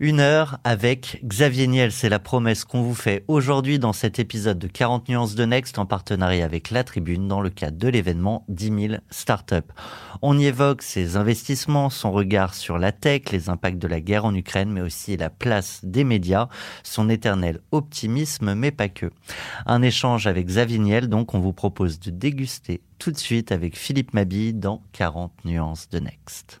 Une heure avec Xavier Niel, c'est la promesse qu'on vous fait aujourd'hui dans cet épisode de 40 nuances de Next en partenariat avec La Tribune dans le cadre de l'événement 10 000 startups. On y évoque ses investissements, son regard sur la tech, les impacts de la guerre en Ukraine, mais aussi la place des médias, son éternel optimisme, mais pas que. Un échange avec Xavier Niel, donc on vous propose de déguster tout de suite avec Philippe Mabille dans 40 nuances de Next.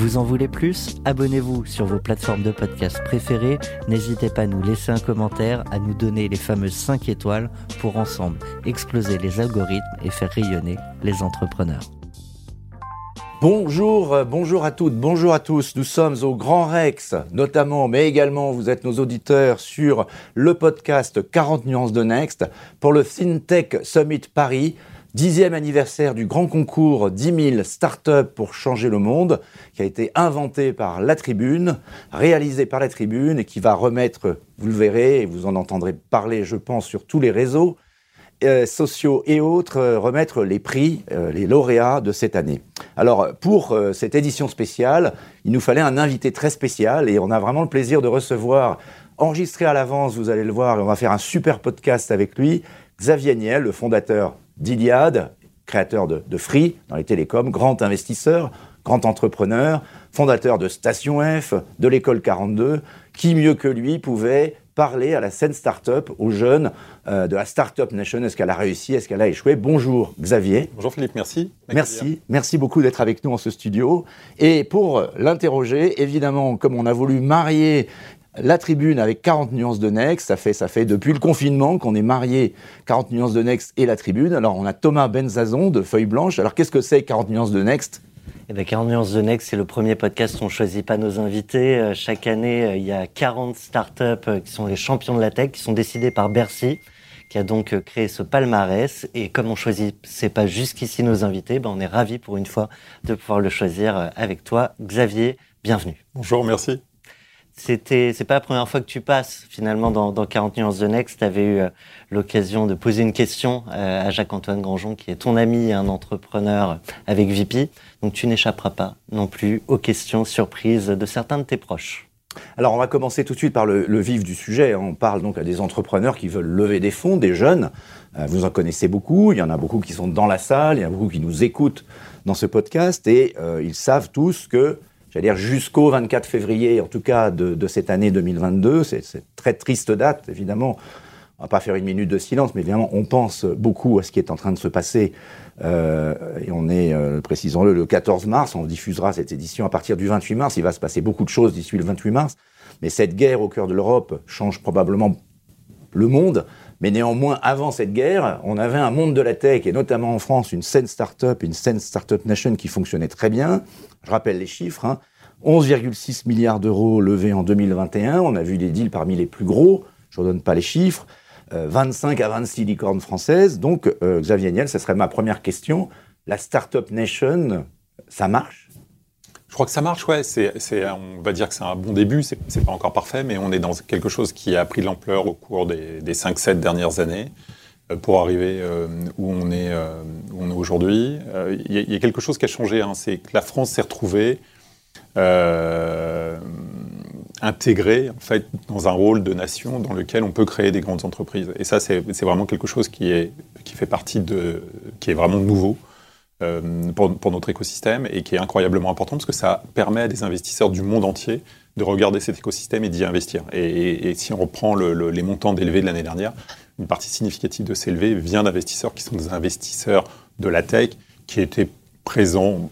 Vous en voulez plus? Abonnez-vous sur vos plateformes de podcast préférées. N'hésitez pas à nous laisser un commentaire, à nous donner les fameuses 5 étoiles pour ensemble exploser les algorithmes et faire rayonner les entrepreneurs. Bonjour, euh, bonjour à toutes, bonjour à tous. Nous sommes au Grand Rex, notamment, mais également, vous êtes nos auditeurs sur le podcast 40 nuances de Next pour le FinTech Summit Paris. Dixième anniversaire du grand concours 10 000 startups pour changer le monde, qui a été inventé par La Tribune, réalisé par La Tribune et qui va remettre, vous le verrez, et vous en entendrez parler, je pense, sur tous les réseaux euh, sociaux et autres, euh, remettre les prix, euh, les lauréats de cette année. Alors, pour cette édition spéciale, il nous fallait un invité très spécial et on a vraiment le plaisir de recevoir, enregistré à l'avance, vous allez le voir, et on va faire un super podcast avec lui, Xavier Niel, le fondateur d'Iliade, créateur de, Free dans les télécoms, grand investisseur, grand entrepreneur, fondateur de Station F, de l'école 42, qui mieux que lui pouvait parler à la scène start-up, aux jeunes euh, de la Startup Nation? Est-ce qu'elle a réussi? Est-ce qu'elle a échoué? Bonjour Xavier. Bonjour Philippe, merci. Merci, merci beaucoup d'être avec nous en ce studio. Et pour l'interroger, évidemment, comme on a voulu marier la tribune avec 40 nuances de Next, ça fait, ça fait depuis le confinement qu'on est marié 40 nuances de Next et la tribune. Alors on a Thomas Benzazon de Feuille Blanche. Alors qu'est-ce que c'est 40 nuances de Next? Eh bien, 40 nuances de Next, c'est le premier podcast où on choisit pas nos invités. Euh, chaque année, euh, il y a 40 startups euh, qui sont les champions de la tech, qui sont décidés par Bercy, qui a donc créé ce palmarès. Et comme on choisit, c'est pas jusqu'ici nos invités, ben on est ravis pour une fois de pouvoir le choisir avec toi. Xavier, bienvenue. Bonjour, merci c'était c'est pas la première fois que tu passes finalement dans, dans 40 nuances de Next. Tu avais eu euh, l'occasion de poser une question euh, à Jacques-Antoine Grandjean, qui est ton ami et un entrepreneur avec VP. Donc tu n'échapperas pas non plus aux questions surprises de certains de tes proches. Alors on va commencer tout de suite par le, vif du sujet. On parle donc à des entrepreneurs qui veulent lever des fonds, des jeunes. Euh, vous en connaissez beaucoup. Il y en a beaucoup qui sont dans la salle. Il y en a beaucoup qui nous écoutent dans ce podcast et ils savent tous que j'allais dire jusqu'au 24 février, en tout cas de, cette année 2022. C'est très triste date, évidemment. On va pas faire une minute de silence, mais évidemment, on pense beaucoup à ce qui est en train de se passer. Euh, et on est, euh, précisons-le, le 14 mars. On diffusera cette édition à partir du 28 mars. Il va se passer beaucoup de choses d'ici le 28 mars. Mais cette guerre au cœur de l'Europe change probablement le monde. Mais néanmoins, avant cette guerre, on avait un monde de la tech, et notamment en France, une scène start-up, une scène start-up nation qui fonctionnait très bien. Je rappelle les chiffres. 11,6 hein. milliards d'euros levés en 2021. On a vu des deals parmi les plus gros. Je ne donne pas les chiffres. 25 euh, à 26 licornes françaises. Donc, euh, Xavier Niel, ce serait ma première question. La Startup Nation, ça marche? Je crois que ça marche, ouais. C'est, on va dire que c'est un bon début. C'est, pas encore parfait, mais on est dans quelque chose qui a pris de l'ampleur au cours des, des 5-7 dernières années. pour arriver où on est, où on est aujourd'hui. Il y, a quelque chose qui a changé, hein, c'est que la France s'est retrouvée intégrée en fait, dans un rôle de nation dans lequel on peut créer des grandes entreprises. Et ça, c'est vraiment quelque chose qui, est, qui fait partie de. qui est vraiment nouveau. Pour, pour, notre écosystème et qui est incroyablement important parce que ça permet à des investisseurs du monde entier de regarder cet écosystème et d'y investir. Et, si on reprend les montants d'élevés de l'année dernière, une partie significative de ces levées vient d'investisseurs qui sont des investisseurs de la tech, qui étaient présents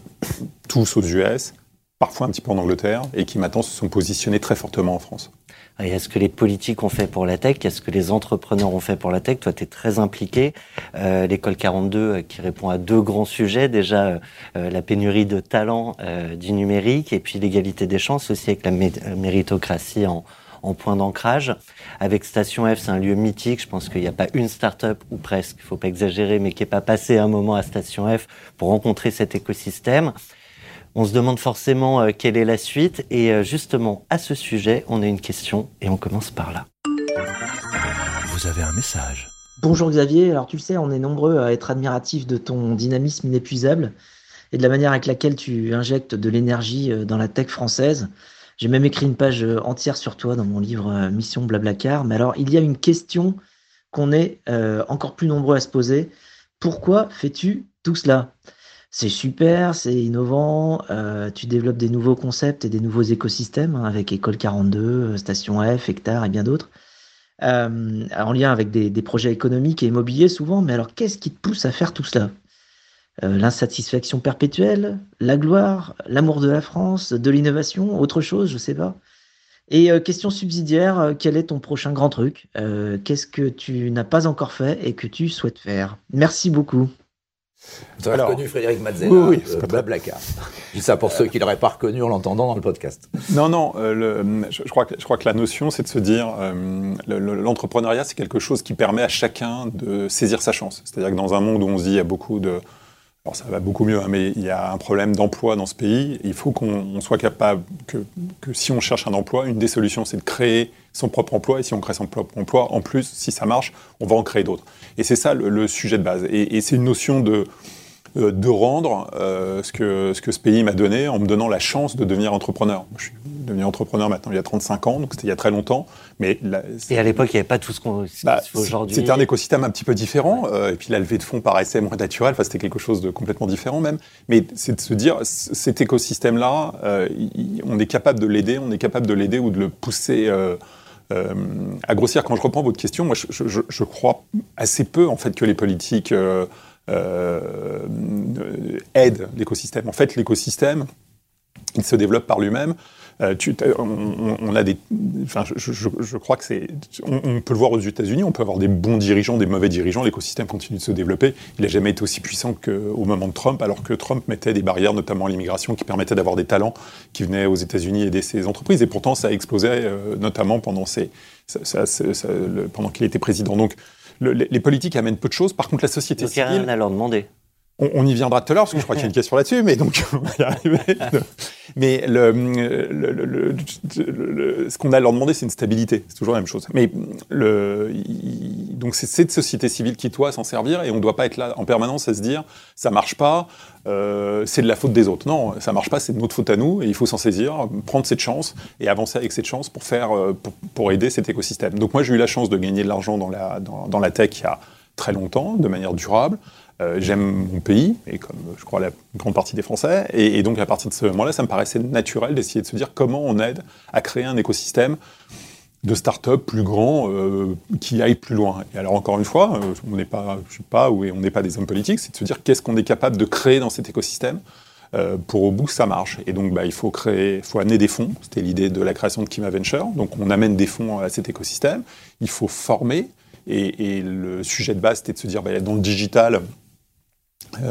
tous aux US, parfois un petit peu en Angleterre, et qui maintenant se sont positionnés très fortement en France. Est-ce que les politiques ont fait pour la tech? Est-ce que les entrepreneurs ont fait pour la tech? Toi, tu es très impliqué. Euh, L'école 42 euh, qui répond à deux grands sujets. Déjà, euh, euh, la pénurie de talents du numérique et puis l'égalité des chances aussi avec la méritocratie en, en point d'ancrage. Avec Station F, c'est un lieu mythique. Je pense qu'il n'y a pas une start-up, ou presque, il ne faut pas exagérer, mais qui n'est pas passé un moment à Station F pour rencontrer cet écosystème. On se demande forcément euh, quelle est la suite. Et euh, justement, à ce sujet, on a une question et on commence par là. Vous avez un message. Bonjour Xavier, alors tu le sais, on est nombreux à être admiratifs de ton dynamisme inépuisable et de la manière avec laquelle tu injectes de l'énergie euh, dans la tech française. J'ai même écrit une page entière sur toi dans mon livre Mission Blablacar. Mais alors, il y a une question qu'on est encore plus nombreux à se poser. Pourquoi fais-tu tout cela? C'est super, c'est innovant, euh, tu développes des nouveaux concepts et des nouveaux écosystèmes hein, avec École 42, euh, Station F, Hectare et bien d'autres, euh, en lien avec des, projets économiques et immobiliers souvent, mais alors qu'est-ce qui te pousse à faire tout cela? L'insatisfaction perpétuelle, la gloire, l'amour de la France, de l'innovation, autre chose, je sais pas. Et question subsidiaire, quel est ton prochain grand truc? Qu'est-ce que tu n'as pas encore fait et que tu souhaites faire? Merci beaucoup. Vous avez reconnu Frédéric Mazzella, oui, oui, euh, Blablacar. Je dis ça pour ceux qui ne l'auraient pas reconnu en l'entendant dans le podcast. Non, non, euh, je, crois que, je crois que la notion, c'est de se dire, euh, l'entrepreneuriat, c'est quelque chose qui permet à chacun de saisir sa chance. C'est-à-dire que dans un monde où on se dit, il y a beaucoup de... Ça va beaucoup mieux, hein, mais il y a un problème d'emploi dans ce pays. Il faut qu'on soit capable que, si on cherche un emploi, une des solutions, c'est de créer son propre emploi. Et si on crée son propre emploi, en plus, si ça marche, on va en créer d'autres. Et c'est ça le, sujet de base. Et, c'est une notion de, de rendre euh, ce, que, ce que ce pays m'a donné en me donnant la chance de devenir entrepreneur. je suis devenu entrepreneur maintenant il y a 35 ans, donc c'était il y a très longtemps. Mais et à l'époque, il n'y avait pas tout ce qu'on bah, aujourd'hui. C'était un écosystème un petit peu différent. Euh, et puis la levée de fonds paraissait moins naturelle. Enfin, c'était quelque chose de complètement différent même. Mais c'est de se dire, cet écosystème-là, on est capable de l'aider, on est capable de l'aider ou de le pousser euh, à grossir, quand je reprends votre question, moi, je, crois assez peu en fait que les politiques euh, euh, aident l'écosystème. En fait, l'écosystème, il se développe par lui-même. Euh, on, a des, enfin, je, crois que c'est, on, peut le voir aux États-Unis, on peut avoir des bons dirigeants, des mauvais dirigeants, l'écosystème continue de se développer. Il n'a jamais été aussi puissant qu'au moment de Trump, alors que Trump mettait des barrières, notamment à l'immigration, qui permettaient d'avoir des talents qui venaient aux États-Unis aider ses entreprises. Et pourtant, ça a explosé, euh, notamment pendant, ses, pendant qu'il était président. Donc, les politiques amènent peu de choses. Par contre, la société civile. Il n'y a rien à leur demander. On, y viendra tout à l'heure, parce que je crois qu'il y a une question là-dessus, mais donc on va y arriver. Mais ce qu'on a à leur demander, c'est une stabilité. C'est toujours la même chose. Mais donc c'est cette société civile qui doit s'en servir, et on ne doit pas être là en permanence à se dire ça marche pas, euh, c'est de la faute des autres. Non, ça marche pas, c'est de notre faute à nous, et il faut s'en saisir, prendre cette chance et avancer avec cette chance pour faire, euh, pour, aider cet écosystème. Donc moi, j'ai eu la chance de gagner de l'argent dans la, dans la tech il y a très longtemps, de manière durable. Euh, j'aime mon pays, et comme je crois la grande partie des Français, et, donc à partir de ce moment-là, ça me paraissait naturel d'essayer de se dire comment on aide à créer un écosystème de start-up plus grand euh, qui aille plus loin. Et alors encore une fois, euh, on n'est pas, je sais pas, où on n'est pas des hommes politiques, c'est de se dire qu'est-ce qu'on est capable de créer dans cet écosystème pour au bout ça marche. Et donc bah, il faut créer, faut amener des fonds. C'était l'idée de la création de Kima Venture. Donc on amène des fonds à cet écosystème. Il faut former. Et, le sujet de base, c'était de se dire, bah, dans le digital,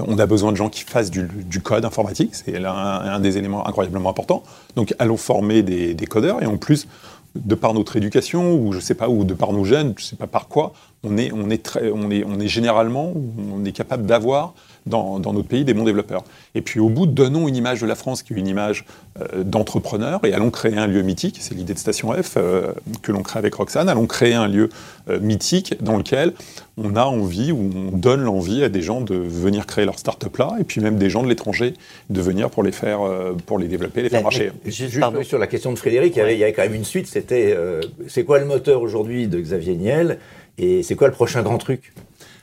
on a besoin de gens qui fassent du, code informatique, c'est un, des éléments incroyablement importants. Donc allons former des, codeurs et en plus, de par notre éducation ou je sais pas, ou de par nos gènes, je sais pas par quoi, on est, on est, très, on est, on est généralement, on est capable d'avoir dans, dans, notre pays des bons développeurs. Et puis au bout, donnons une image de la France qui est une image euh, d'entrepreneur et allons créer un lieu mythique, c'est l'idée de Station F euh, que l'on crée avec Roxane, allons créer un lieu euh, mythique dans lequel on a envie ou on donne l'envie à des gens de venir créer leur start-up là et puis même des gens de l'étranger de venir pour les faire, euh, pour les développer, les faire marcher. Juste, Juste sur la question de Frédéric, il, y avait, il y avait quand même une suite, c'était euh, c'est quoi le moteur aujourd'hui de Xavier Niel et c'est quoi le prochain grand truc?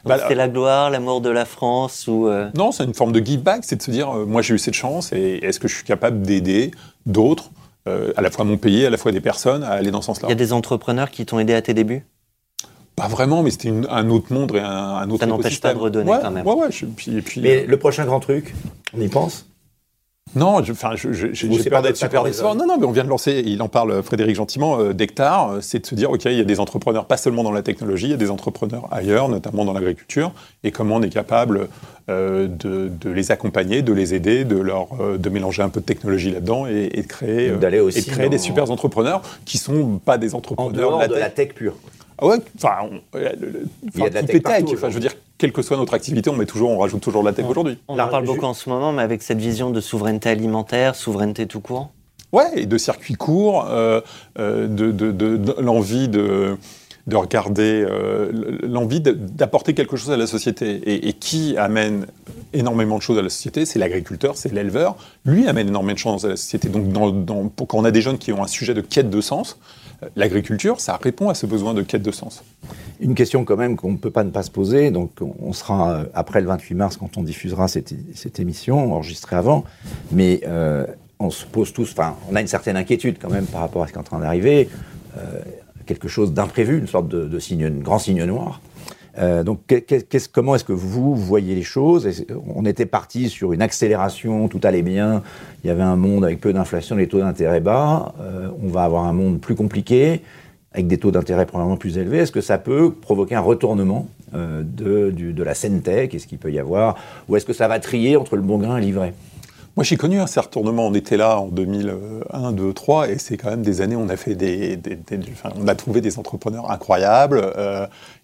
Bah, c'est la gloire, l'amour de la France ou euh... Non, c'est une forme de give back, c'est de se dire, euh, moi j'ai eu cette chance et est-ce que je suis capable d'aider d'autres, euh, à la fois mon pays, à la fois des personnes, à aller dans ce sens-là? Il y a des entrepreneurs qui t'ont aidé à tes débuts? Pas vraiment, mais c'était un autre monde et un, un autre Ça n'empêche pas de redonner ouais, quand même. Ouais, ouais, je, puis, et puis, Mais euh, le prochain grand truc, on y pense? Non, j'ai peur d'être super décevant. Non, non, mais on vient de lancer, il en parle euh, Frédéric gentiment, euh, d'hectares, euh, c'est de se dire, OK, il y a des entrepreneurs, pas seulement dans la technologie, il y a des entrepreneurs ailleurs, notamment dans l'agriculture, et comment on est capable euh, de, de les accompagner, de les aider, de, leur, euh, de mélanger un peu de technologie là-dedans et, et de créer, aussi et de créer des super entrepreneurs qui sont pas des En entrepreneurs dehors de tech. la tech pure. Ah ouais, enfin, on- euh, le- le- Il y a de la tech tech. partout Enfin, je veux dire, quelle que soit notre activité, on met toujours, on rajoute toujours de la tech aujourd'hui. On en parle beaucoup en ce moment, mais avec cette vision de souveraineté alimentaire, souveraineté tout court. Ouais, et de circuits courts, euh, euh, de, de- de- de l'envie de, de regarder, euh, l'envie d'apporter quelque chose à la société. Et, et qui amène énormément de choses à la société? C'est l'agriculteur, c'est l'éleveur. Lui amène énormément de choses à la société. Donc, dans- dans- pour, quand on a des jeunes qui ont un sujet de quête de sens, euh, l'agriculture, ça répond à ce besoin de quête de sens. Une question quand même qu'on ne peut pas ne pas se poser. Donc, on sera euh, après le 28 mars quand on diffusera cette, cette émission, enregistrée avant. Mais euh, on se pose tous, enfin, on a une certaine inquiétude quand même par rapport à ce qui est en train d'arriver. Euh, quelque chose d'imprévu, une sorte de, de signe, un grand signe noir. Euh, donc, comment est-ce que vous voyez les choses? On était parti sur une accélération, tout allait bien. Il y avait un monde avec peu d'inflation, les taux d'intérêt bas. Euh, on va avoir un monde plus compliqué, avec des taux d'intérêt probablement plus élevés. Est-ce que ça peut provoquer un retournement euh, de, la scène tech? Est-ce qu'il peut y avoir Ou est-ce que ça va trier entre le bon grain et l'ivraie Moi, j'ai connu un certain retournement. On était là en 2001, 2, 3, et c'est quand même des années où on a fait des, on a trouvé des entrepreneurs incroyables.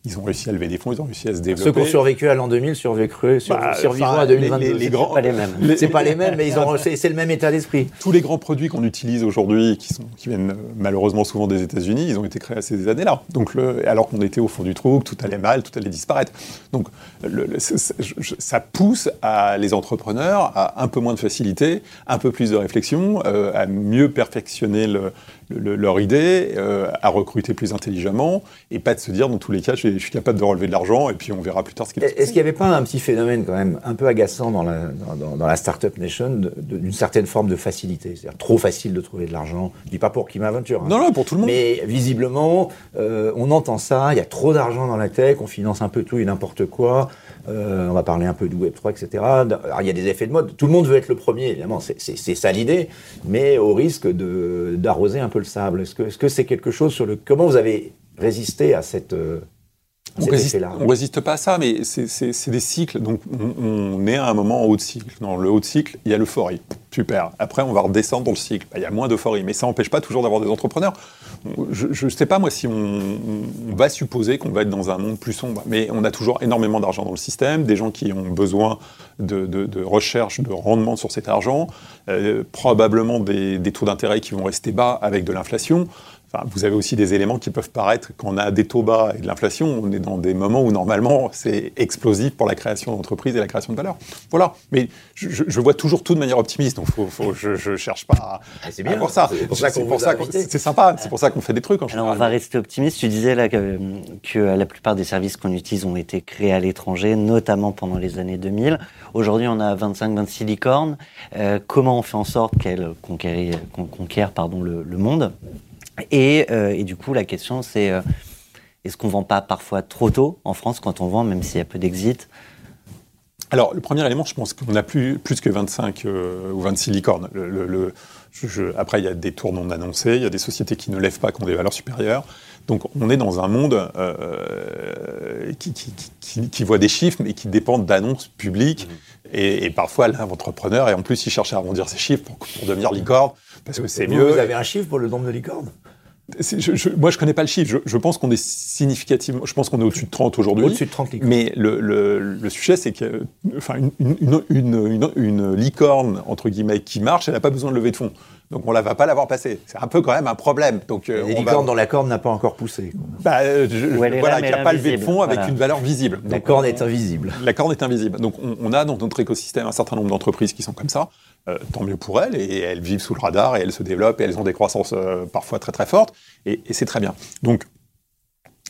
Ils ont réussi à lever des fonds, ils ont réussi à se développer. Ceux qui ont survécu à l'an 2000 survécu, sur, Bah, survivant enfin, à 2022. les- les grands- Pas les mêmes. C'est pas les mêmes, mais ils ont, c'est, le même état d'esprit. tous les grands produits qu'on utilise aujourd'hui, qui, sont, qui viennent euh, malheureusement souvent des États-Unis, ils ont été créés à ces années-là. Donc, le- alors qu'on était au fond du trou, que tout allait mal, tout allait disparaître. Donc, le- le- ça pousse à les entrepreneurs à un peu moins de facilité, un peu plus de réflexion, euh, à mieux perfectionner le- le- leur idée, euh, à recruter plus intelligemment, et pas de se dire dans tous les cas, je, je suis capable de relever de l'argent, et puis on verra plus tard ce qui se Est-ce qu'il n'y avait pas un petit phénomène quand même un peu agaçant dans la, dans, la Startup Nation d'une certaine forme de facilité? C'est-à-dire trop facile de trouver de l'argent. Je dis pas pour Kim Aventure. hein. Non, non, pour tout le monde. Mais visiblement, euh, on entend ça, il y a trop d'argent dans la tech, on finance un peu tout et n'importe quoi. Euh, on va parler un peu du Web3, etc. Il y a des effets de mode. Tout le monde veut être le premier, évidemment, c'est- ça l'idée, mais au risque d'arroser un peu le sable. Est-ce que c'est quelque chose sur le. Comment vous avez résisté à cette. On résiste, on résiste pas à ça, mais c'est- des cycles. Donc, on, on est à un moment en haut de cycle. Dans le haut de cycle, il y a l'euphorie. Super. Après, on va redescendre dans le cycle. Bah, Il y a moins d'euphorie, mais ça n'empêche pas toujours d'avoir des entrepreneurs. Je ne sais pas, moi, si on, on va supposer qu'on va être dans un monde plus sombre, mais on a toujours énormément d'argent dans le système, des gens qui ont besoin de, de- de recherche, de rendement sur cet argent, euh, probablement des, des taux d'intérêt qui vont rester bas avec de l'inflation. Enfin, vous avez aussi des éléments qui peuvent paraître, quand on a des taux bas et de l'inflation, on est dans des moments où normalement c'est explosif pour la création d'entreprises et la création de valeur. Voilà. Mais je, vois toujours tout de manière optimiste, donc faut, faut- je ne cherche pas à, Ah, c'est à bien. voir ça. C'est pour ça qu'on C'est sympa, c'est pour ça qu'on fait des trucs en Alors on va rester optimiste. Tu disais là que, que la plupart des services qu'on utilise ont été créés à l'étranger, notamment pendant les années 2000. Aujourd'hui, on a 25-26 licornes. Euh, comment on fait en sorte qu'elles qu'on conquièrent pardon, le, le monde? Et, euh, et du coup, la question c'est euh, est-ce qu'on vend pas parfois trop tôt en France quand on vend, même s'il y a peu d'exit? Alors, le premier élément, je pense qu'on a plus, plus que 25 euh, ou 26 licornes. Le- le- le- je- je- après, il y a des tours non annoncés, il y a des sociétés qui ne lèvent pas, qui ont des valeurs supérieures. Donc, on est dans un monde euh, qui, qui- qui- qui- qui voit des chiffres, mais qui dépendent d'annonces publiques. Et, et parfois, l'entrepreneur, et en plus, il cherche à arrondir ses chiffres pour, pour devenir licorne, parce que c'est mieux. Vous avez un chiffre pour le nombre de licornes? Je, je- moi, je connais pas le chiffre. Je, je pense qu'on est significativement. Je pense qu'on est au-dessus de 30 aujourd'hui. Au-dessus de 30 licornes. Mais le, le- le sujet, c'est que, enfin, une, une, une, une- une licorne entre guillemets qui marche, elle n'a pas besoin de lever de fonds. Donc on la va pas l'avoir passée. C'est un peu quand même un problème. Donc euh, Les on va- dont la corne n'a pas encore poussé. bah, euh, je- voilà, là, elle est pas levé de invisible. fonds avec Voilà. une valeur visible. La Donc, corne on- est invisible. la corne est invisible. Donc on, on a dans notre écosystème un certain nombre d'entreprises qui sont comme ça. Euh, tant mieux pour elles, et elles vivent sous le radar, et elles se développent, et elles ont des croissances euh, parfois très très fortes, et, et c'est très bien. Donc,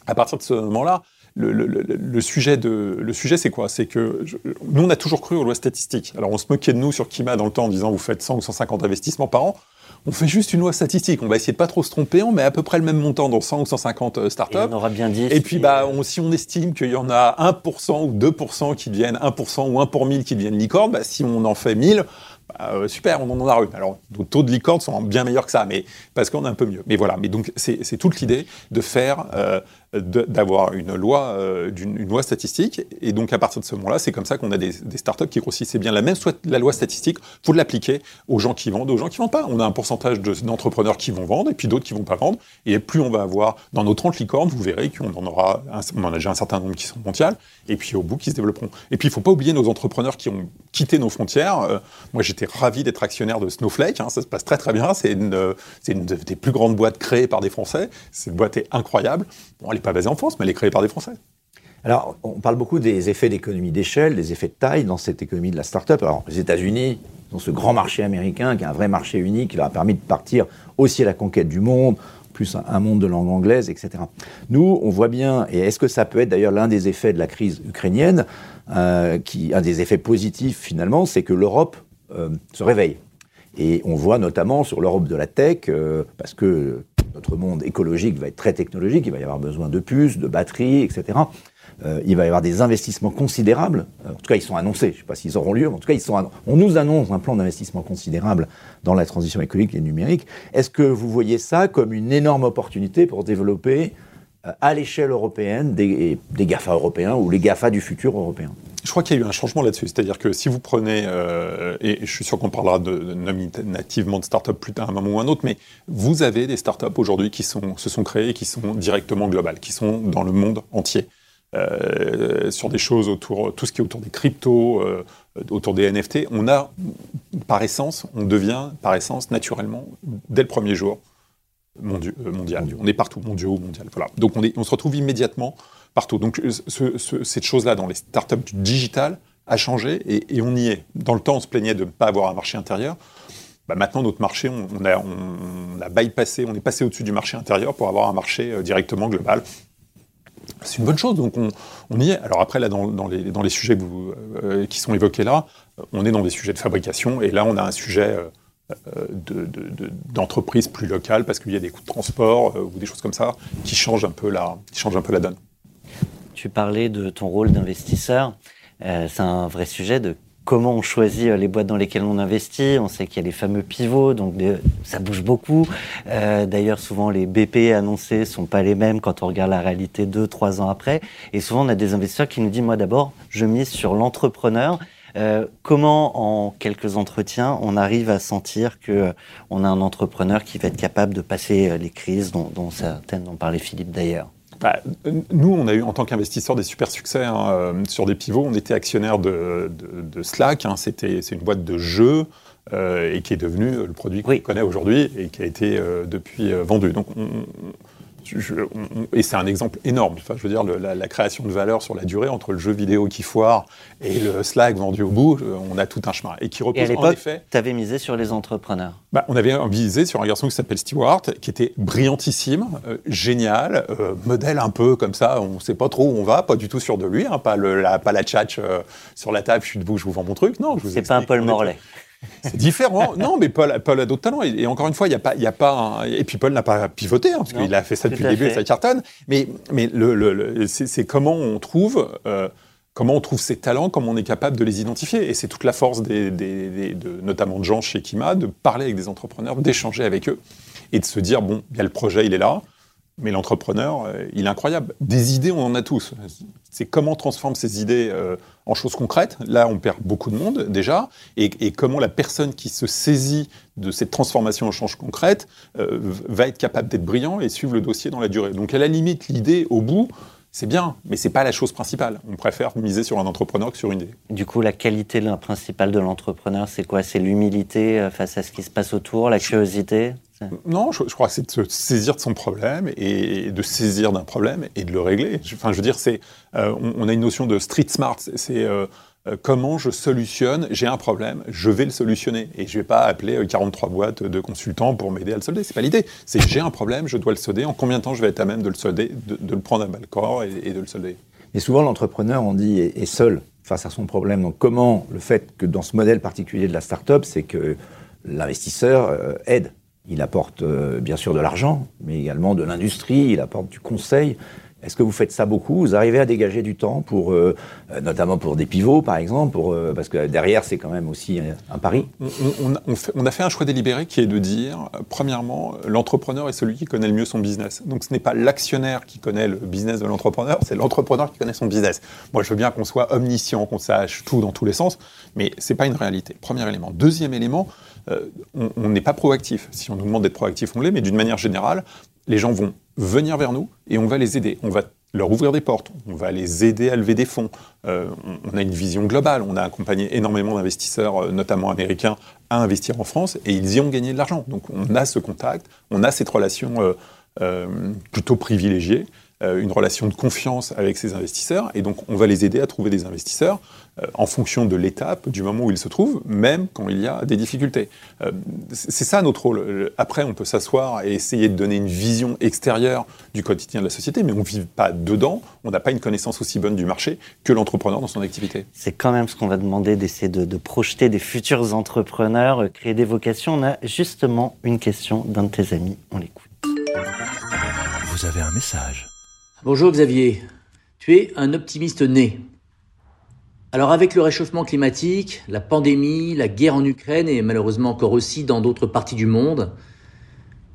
à partir de ce moment-là, le, le- le- le sujet, de- le sujet c'est quoi? C'est que je- nous, on a toujours cru aux lois statistiques. Alors, on se moquait de nous sur Kima dans le temps en disant vous faites 100 ou 150 investissements par an. On fait juste une loi statistique. On va essayer de pas trop se tromper. On met à peu près le même montant dans 100 ou 150 euh, Et startups. on aura bien dit. Et puis, bah, on- si on estime qu'il y en a 1% ou 2% qui deviennent 1% ou 1 pour 1000 qui deviennent licornes, bah, si on en fait 1000, bah, euh, super, on en a une. Alors, nos taux de licorne sont bien meilleurs que ça, mais parce qu'on est un peu mieux. Mais voilà, mais donc c'est toute l'idée de faire, euh, d'avoir une loi, euh, d'une une loi statistique. Et donc, à partir de ce moment-là, c'est comme ça qu'on a des, des startups qui grossissent. C'est bien la même la loi statistique, faut l'appliquer aux gens qui vendent, aux gens qui vendent pas. On a un pourcentage de- d'entrepreneurs qui vont vendre et puis d'autres qui vont pas vendre. Et plus on va avoir dans nos 30 licornes, vous verrez qu'on en aura, un- on en a déjà un certain nombre qui sont mondiales, et puis au bout qui se développeront. Et puis il faut pas oublier nos entrepreneurs qui ont quitté nos frontières. Euh, moi j'étais ravi d'être actionnaire de Snowflake, hein, ça se passe très très bien. C'est une, une des plus grandes boîtes créées par des Français. Cette boîte est incroyable. Pas basée en France, mais elle est créée par des Français. Alors, on parle beaucoup des effets d'économie d'échelle, des effets de taille dans cette économie de la start-up. Alors, les États-Unis ont ce grand marché américain qui est un vrai marché unique qui leur a permis de partir aussi à la conquête du monde, plus un, un monde de langue anglaise, etc. Nous, on voit bien, et est-ce que ça peut être d'ailleurs l'un des effets de la crise ukrainienne, euh, qui, un des effets positifs finalement, c'est que l'Europe euh, se réveille. Et on voit notamment sur l'Europe de la tech, euh, parce que notre monde écologique va être très technologique, il va y avoir besoin de puces, de batteries, etc. Euh, il va y avoir des investissements considérables. Euh, en tout cas, ils sont annoncés. Je ne sais pas s'ils auront lieu, mais en tout cas, on nous annonce un plan d'investissement considérable dans la transition écologique et numérique. Est-ce que vous voyez ça comme une énorme opportunité pour développer euh, à l'échelle européenne des, des GAFA européens ou les GAFA du futur européen? Je crois qu'il y a eu un changement là-dessus. C'est-à-dire que si vous prenez, euh, et je suis sûr qu'on parlera de, de start-up plus tard à un moment ou un autre, mais vous avez des start-up aujourd'hui qui se sont créées, qui sont directement globales, qui sont dans le monde entier. Euh, sur des choses autour, tout ce qui est autour des cryptos, euh, autour des NFT, on a, par essence, on devient, par essence, naturellement, dès le premier jour, mondial. On est partout, mondiaux, mondial. Voilà. Donc on se retrouve immédiatement partout. Donc euh, ce- ce- cette chose-là dans les startups du digital a changé et, on y est. Dans le temps, on se plaignait de ne pas avoir un marché intérieur. Bah, maintenant, notre marché, on, a, bypassé, on est passé au-dessus du marché intérieur pour avoir un marché euh, directement global. C'est une bonne chose, donc on, y est. Alors après, là, dans, les, sujets euh, qui sont évoqués là, on est dans des sujets de fabrication, et là, on a un sujet de- de- de- d'entreprise plus locale, parce qu'il y a des coûts de transport ou des choses comme ça qui changent un peu la donne. Tu parlais de ton rôle d'investisseur. Euh, c'est un vrai sujet de comment on choisit euh, les boîtes dans lesquelles on investit. On sait qu'il y a les fameux pivots, donc ça bouge beaucoup. Euh, D'ailleurs, souvent les BP annoncés sont pas les mêmes quand on regarde la réalité deux, trois ans après. Et souvent, on a des investisseurs qui nous disent moi d'abord, je mise sur l'entrepreneur. Comment, en quelques entretiens, on arrive à sentir que on a un entrepreneur qui va être capable de passer les crises, dont, dont certaines dont parlait Philippe d'ailleurs? Bah, nous, on a eu en tant qu'investisseurs des super succès hein, euh, sur des pivots. On était actionnaire de, de- de Slack. hein. C'était, c'est une boîte de jeux euh, et qui est devenue le produit qu'on Oui. connaît aujourd'hui et qui a été euh, depuis euh, vendu. Donc, on- on- je- je- on- et c'est un exemple énorme. Enfin, je veux dire, le- la, la création de valeur sur la durée entre le jeu vidéo qui foire et le Slack vendu au bout, euh, on a tout un chemin. Et qui Et à repose en effet. tu avais misé sur les entrepreneurs. Bah, on avait visé sur un garçon qui s'appelle Stewart, qui était brillantissime, euh, génial, euh, modèle un peu comme ça, on ne sait pas trop où on va, pas du tout sûr de lui, hein, pas, le, la, pas la tchatch euh, sur la table, je suis debout, je vous vends mon truc. Non, je vous C'est pas un Paul Morlaix. C'est différent. non, mais Paul, Paul a d'autres talents. Et, et encore une fois, il n'y a pas, il y a pas un- Et puis Paul n'a pas pivoté, hein, parce qu'il a fait ça depuis le début et fait. ça cartonne. Mais, mais le, le- le- c'est comment on trouve. euh, Comment on trouve ces talents, comment on est capable de les identifier. Et c'est toute la force, des, des- des- de, notamment de gens chez Kima, de parler avec des entrepreneurs, d'échanger avec eux et de se dire, bon, il y a le projet, il est là. Mais l'entrepreneur, euh, il est incroyable. Des idées, on en a tous. C'est comment on transforme ces idées euh, en choses concrètes. Là, on perd beaucoup de monde déjà. Et, comment la personne qui se saisit de cette transformation en choses concrètes euh, va être capable d'être brillant et suivre le dossier dans la durée. Donc, à la limite, l'idée, au bout, c'est bien, mais c'est pas la chose principale. On préfère miser sur un entrepreneur que sur une idée. Du coup, la qualité principale de l'entrepreneur, c'est quoi? C'est l'humilité face à ce qui se passe autour, la curiosité? Non, je, je crois que c'est de se saisir de son problème et de saisir d'un problème et de le régler. Enfin, je veux dire, c'est, euh, on, on a une notion de street smart. C'est- euh, euh, comment je solutionne. J'ai un problème, je vais le solutionner et je vais pas appeler euh, 43 boîtes de consultants pour m'aider à le solder. C'est pas l'idée. C'est j'ai un problème, je dois le solder. En combien de temps je vais être à même de le solder, de, de le prendre à bas le corps et, et de le solder? Et souvent, l'entrepreneur, on dit, est, est seul face à son problème. Donc, comment le fait que dans ce modèle particulier de la start-up, c'est que l'investisseur aide? Il apporte euh, bien sûr de l'argent, mais également de l'industrie, il apporte du conseil. Est-ce que vous faites ça beaucoup? Vous arrivez à dégager du temps pour, euh, euh, notamment pour des pivots, par exemple, parce que derrière, c'est quand même aussi un, pari? On, on- a- fait- un choix délibéré qui est de dire, premièrement, l'entrepreneur est celui qui connaît le mieux son business. Donc ce n'est pas l'actionnaire qui connaît le business de l'entrepreneur, c'est l'entrepreneur qui connaît son business. Moi, je veux bien qu'on soit omniscient, qu'on sache tout dans tous les sens, mais c'est pas une réalité. Premier élément. Deuxième élément, euh, on n'est pas proactif. Si on nous demande d'être proactif, on l'est, mais d'une manière générale, les gens vont venir vers nous et on va les aider. On va leur ouvrir des portes, on va les aider à lever des fonds. Euh, on, a une vision globale, on a accompagné énormément d'investisseurs, euh, notamment américains, à investir en France et ils y ont gagné de l'argent. Donc on a ce contact, on a cette relation plutôt privilégiée, une relation de confiance avec ces investisseurs et donc on va les aider à trouver des investisseurs euh, en fonction de l'étape, du moment où ils se trouvent, même quand il y a des difficultés. Euh, c'est ça notre rôle. Euh, Après, on peut s'asseoir et essayer de donner une vision extérieure du quotidien de la société, mais on ne vit pas dedans, on n'a pas une connaissance aussi bonne du marché que l'entrepreneur dans son activité. C'est quand même ce qu'on va demander d'essayer de, de projeter des futurs entrepreneurs, euh, créer des vocations. On a justement une question d'un de tes amis. On l'écoute. Vous avez un message. Bonjour Xavier, tu es un optimiste né. Alors avec le réchauffement climatique, la pandémie, la guerre en Ukraine et malheureusement encore aussi dans d'autres parties du monde,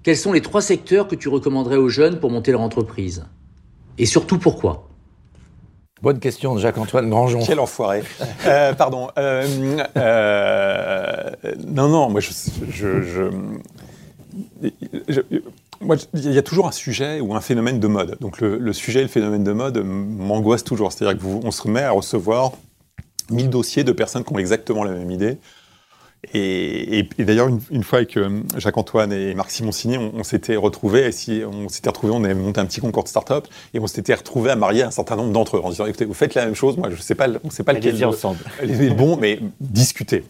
quels sont les trois secteurs que tu recommanderais aux jeunes pour monter leur entreprise? Et surtout pourquoi? Bonne question de Jacques-Antoine Grangeon. Quel enfoiré. Euh, pardon. Euh, euh, non, non, moi, je. je, je- je- il y a toujours un sujet ou un phénomène de mode. Donc, le, le sujet et le phénomène de mode m'angoissent toujours. C'est-à-dire qu'on se remet à recevoir 1000 dossiers de personnes qui ont exactement la même idée. Et, et- et d'ailleurs, une, une fois avec euh, Jacques-Antoine et Marc Simoncini, on, on s'était retrouvés, et si on s'était retrouvés, on avait monté un petit concours de start-up, et on s'était retrouvés à marier un certain nombre d'entre eux, en disant, écoutez, vous faites la même chose, moi je sais pas, on sait pas lequel Allez-y ensemble. est le bon, mais discuter.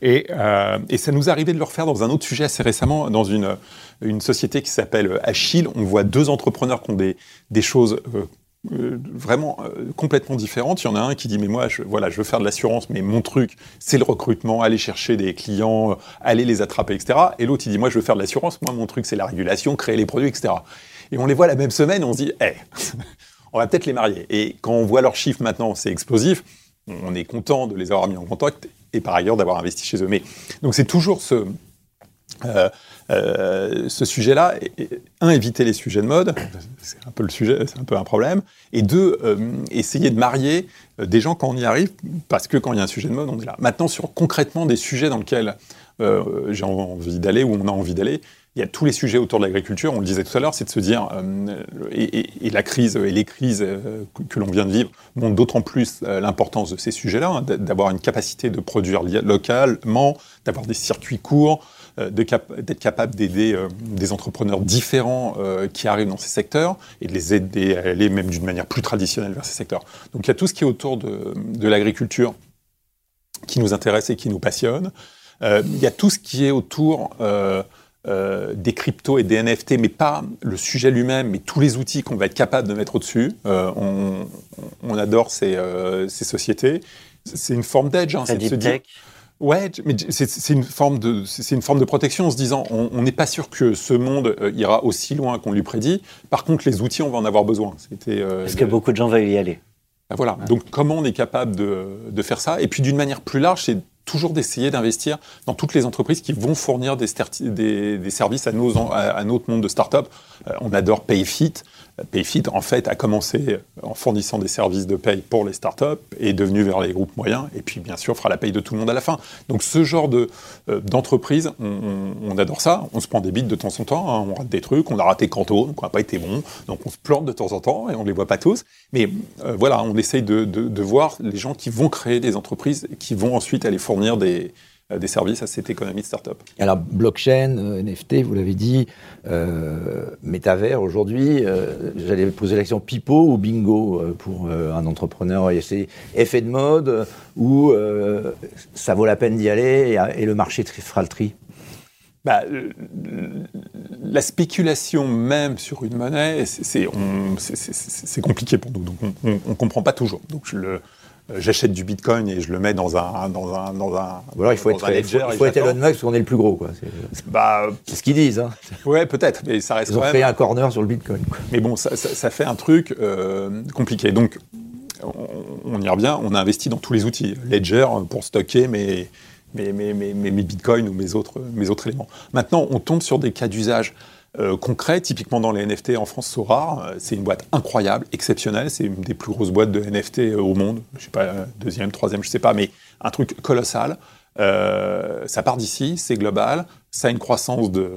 Et, euh, et ça nous arrivait de le refaire dans un autre sujet assez récemment, dans une, une société qui s'appelle Achille. On voit deux entrepreneurs qui ont des, des choses euh, euh, vraiment euh, complètement différentes. Il y en a un qui dit mais moi je, voilà je veux faire de l'assurance mais mon truc c'est le recrutement, aller chercher des clients, euh, aller les attraper etc. Et l'autre il dit moi je veux faire de l'assurance, moi mon truc c'est la régulation, créer les produits etc. Et on les voit la même semaine, on se dit eh on va peut-être les marier. Et quand on voit leurs chiffres maintenant c'est explosif, on est content de les avoir mis en contact et par ailleurs d'avoir investi chez eux. Mais donc c'est toujours ce euh, ce sujet-là, et- et, un, éviter les sujets de mode, c'est un peu le sujet, c'est un peu un problème, et deux, euh, essayer de marier euh, des gens quand on y arrive, parce que quand il y a un sujet de mode, on est là. Maintenant, sur concrètement des sujets dans lesquels j'ai envie d'aller ou on a envie d'aller, il y a tous les sujets autour de l'agriculture, on le disait tout à l'heure, c'est de se dire, et, la crise et les crises que, l'on vient de vivre montrent d'autant plus l'importance de ces sujets-là, hein, d'a- d'avoir une capacité de produire localement, d'avoir des circuits courts, euh, cap- d'être capable d'aider euh, des entrepreneurs différents euh, qui arrivent dans ces secteurs et de les aider à aller même d'une manière plus traditionnelle vers ces secteurs. Donc il y a tout ce qui est autour de, de l'agriculture qui nous intéresse et qui nous passionne. Il y a tout ce qui est autour euh, des cryptos et des NFT, mais pas le sujet lui-même, mais tous les outils qu'on va être capable de mettre au-dessus. Euh, on, on adore ces, euh, ces sociétés. C'est une forme d'edge, hein, c'est de se dire. Ouais, mais c'est- une forme de c'est une forme de protection en se disant on n'est pas sûr que ce monde euh, ira aussi loin qu'on lui prédit. Par contre, les outils, on va en avoir besoin. C'était euh, Parce que le- beaucoup de gens veulent y aller. ah, Voilà. Donc, comment on est capable de, de faire ça? Et puis, d'une manière plus large, c'est toujours d'essayer d'investir dans toutes les entreprises qui vont fournir des, des, des services à, nos, à, notre monde de start-up. Euh, on adore PayFit. PayFit, en fait, a commencé en fournissant des services de paye pour les startups et est devenu vers les groupes moyens. Et puis, bien sûr, fera la paye de tout le monde à la fin. Donc, ce genre de, euh, d'entreprise, on, adore ça. On se prend des bites de temps en temps. Hein. on rate des trucs. On a raté Canto, donc on n'a pas été bon. Donc, on se plante de temps en temps et on ne les voit pas tous. Mais euh, voilà, on essaye de, de, voir les gens qui vont créer des entreprises, qui vont ensuite aller fournir des, euh, des services à cette économie de start-up. Alors, blockchain, euh, NFT, vous l'avez dit, euh, métavers aujourd'hui, j'allais poser la question pipo ou bingo pour un entrepreneur. C'est effet de mode ou ça vaut la peine d'y aller et, le marché fera le tri? Bah, la spéculation même sur une monnaie, c'est compliqué pour nous. Donc on ne comprend pas toujours. Donc je le, euh, j'achète du Bitcoin et je le mets dans un dans un dans un. Ou alors il faut être, ledger, il faut, être Elon Musk parce qu'on est le plus gros quoi. C'est bah, ce qu'ils disent. Hein. Ouais peut-être, mais ça reste. Ils ont fait un corner sur le Bitcoin. Mais bon, ça, ça, fait un truc euh, compliqué. Donc on, y revient. On a investi dans tous les outils, Ledger pour stocker mes mes, mes, mes, mes bitcoins ou mes autres mes autres éléments. Maintenant, on tombe sur des cas d'usage euh, concret. Typiquement dans les NFT en France, Sora, euh, c'est une boîte incroyable, exceptionnelle. C'est une des plus grosses boîtes de NFT euh, au monde. Je sais pas, deuxième, troisième, je sais pas, mais un truc colossal. ça part d'ici, c'est global, ça a une croissance de,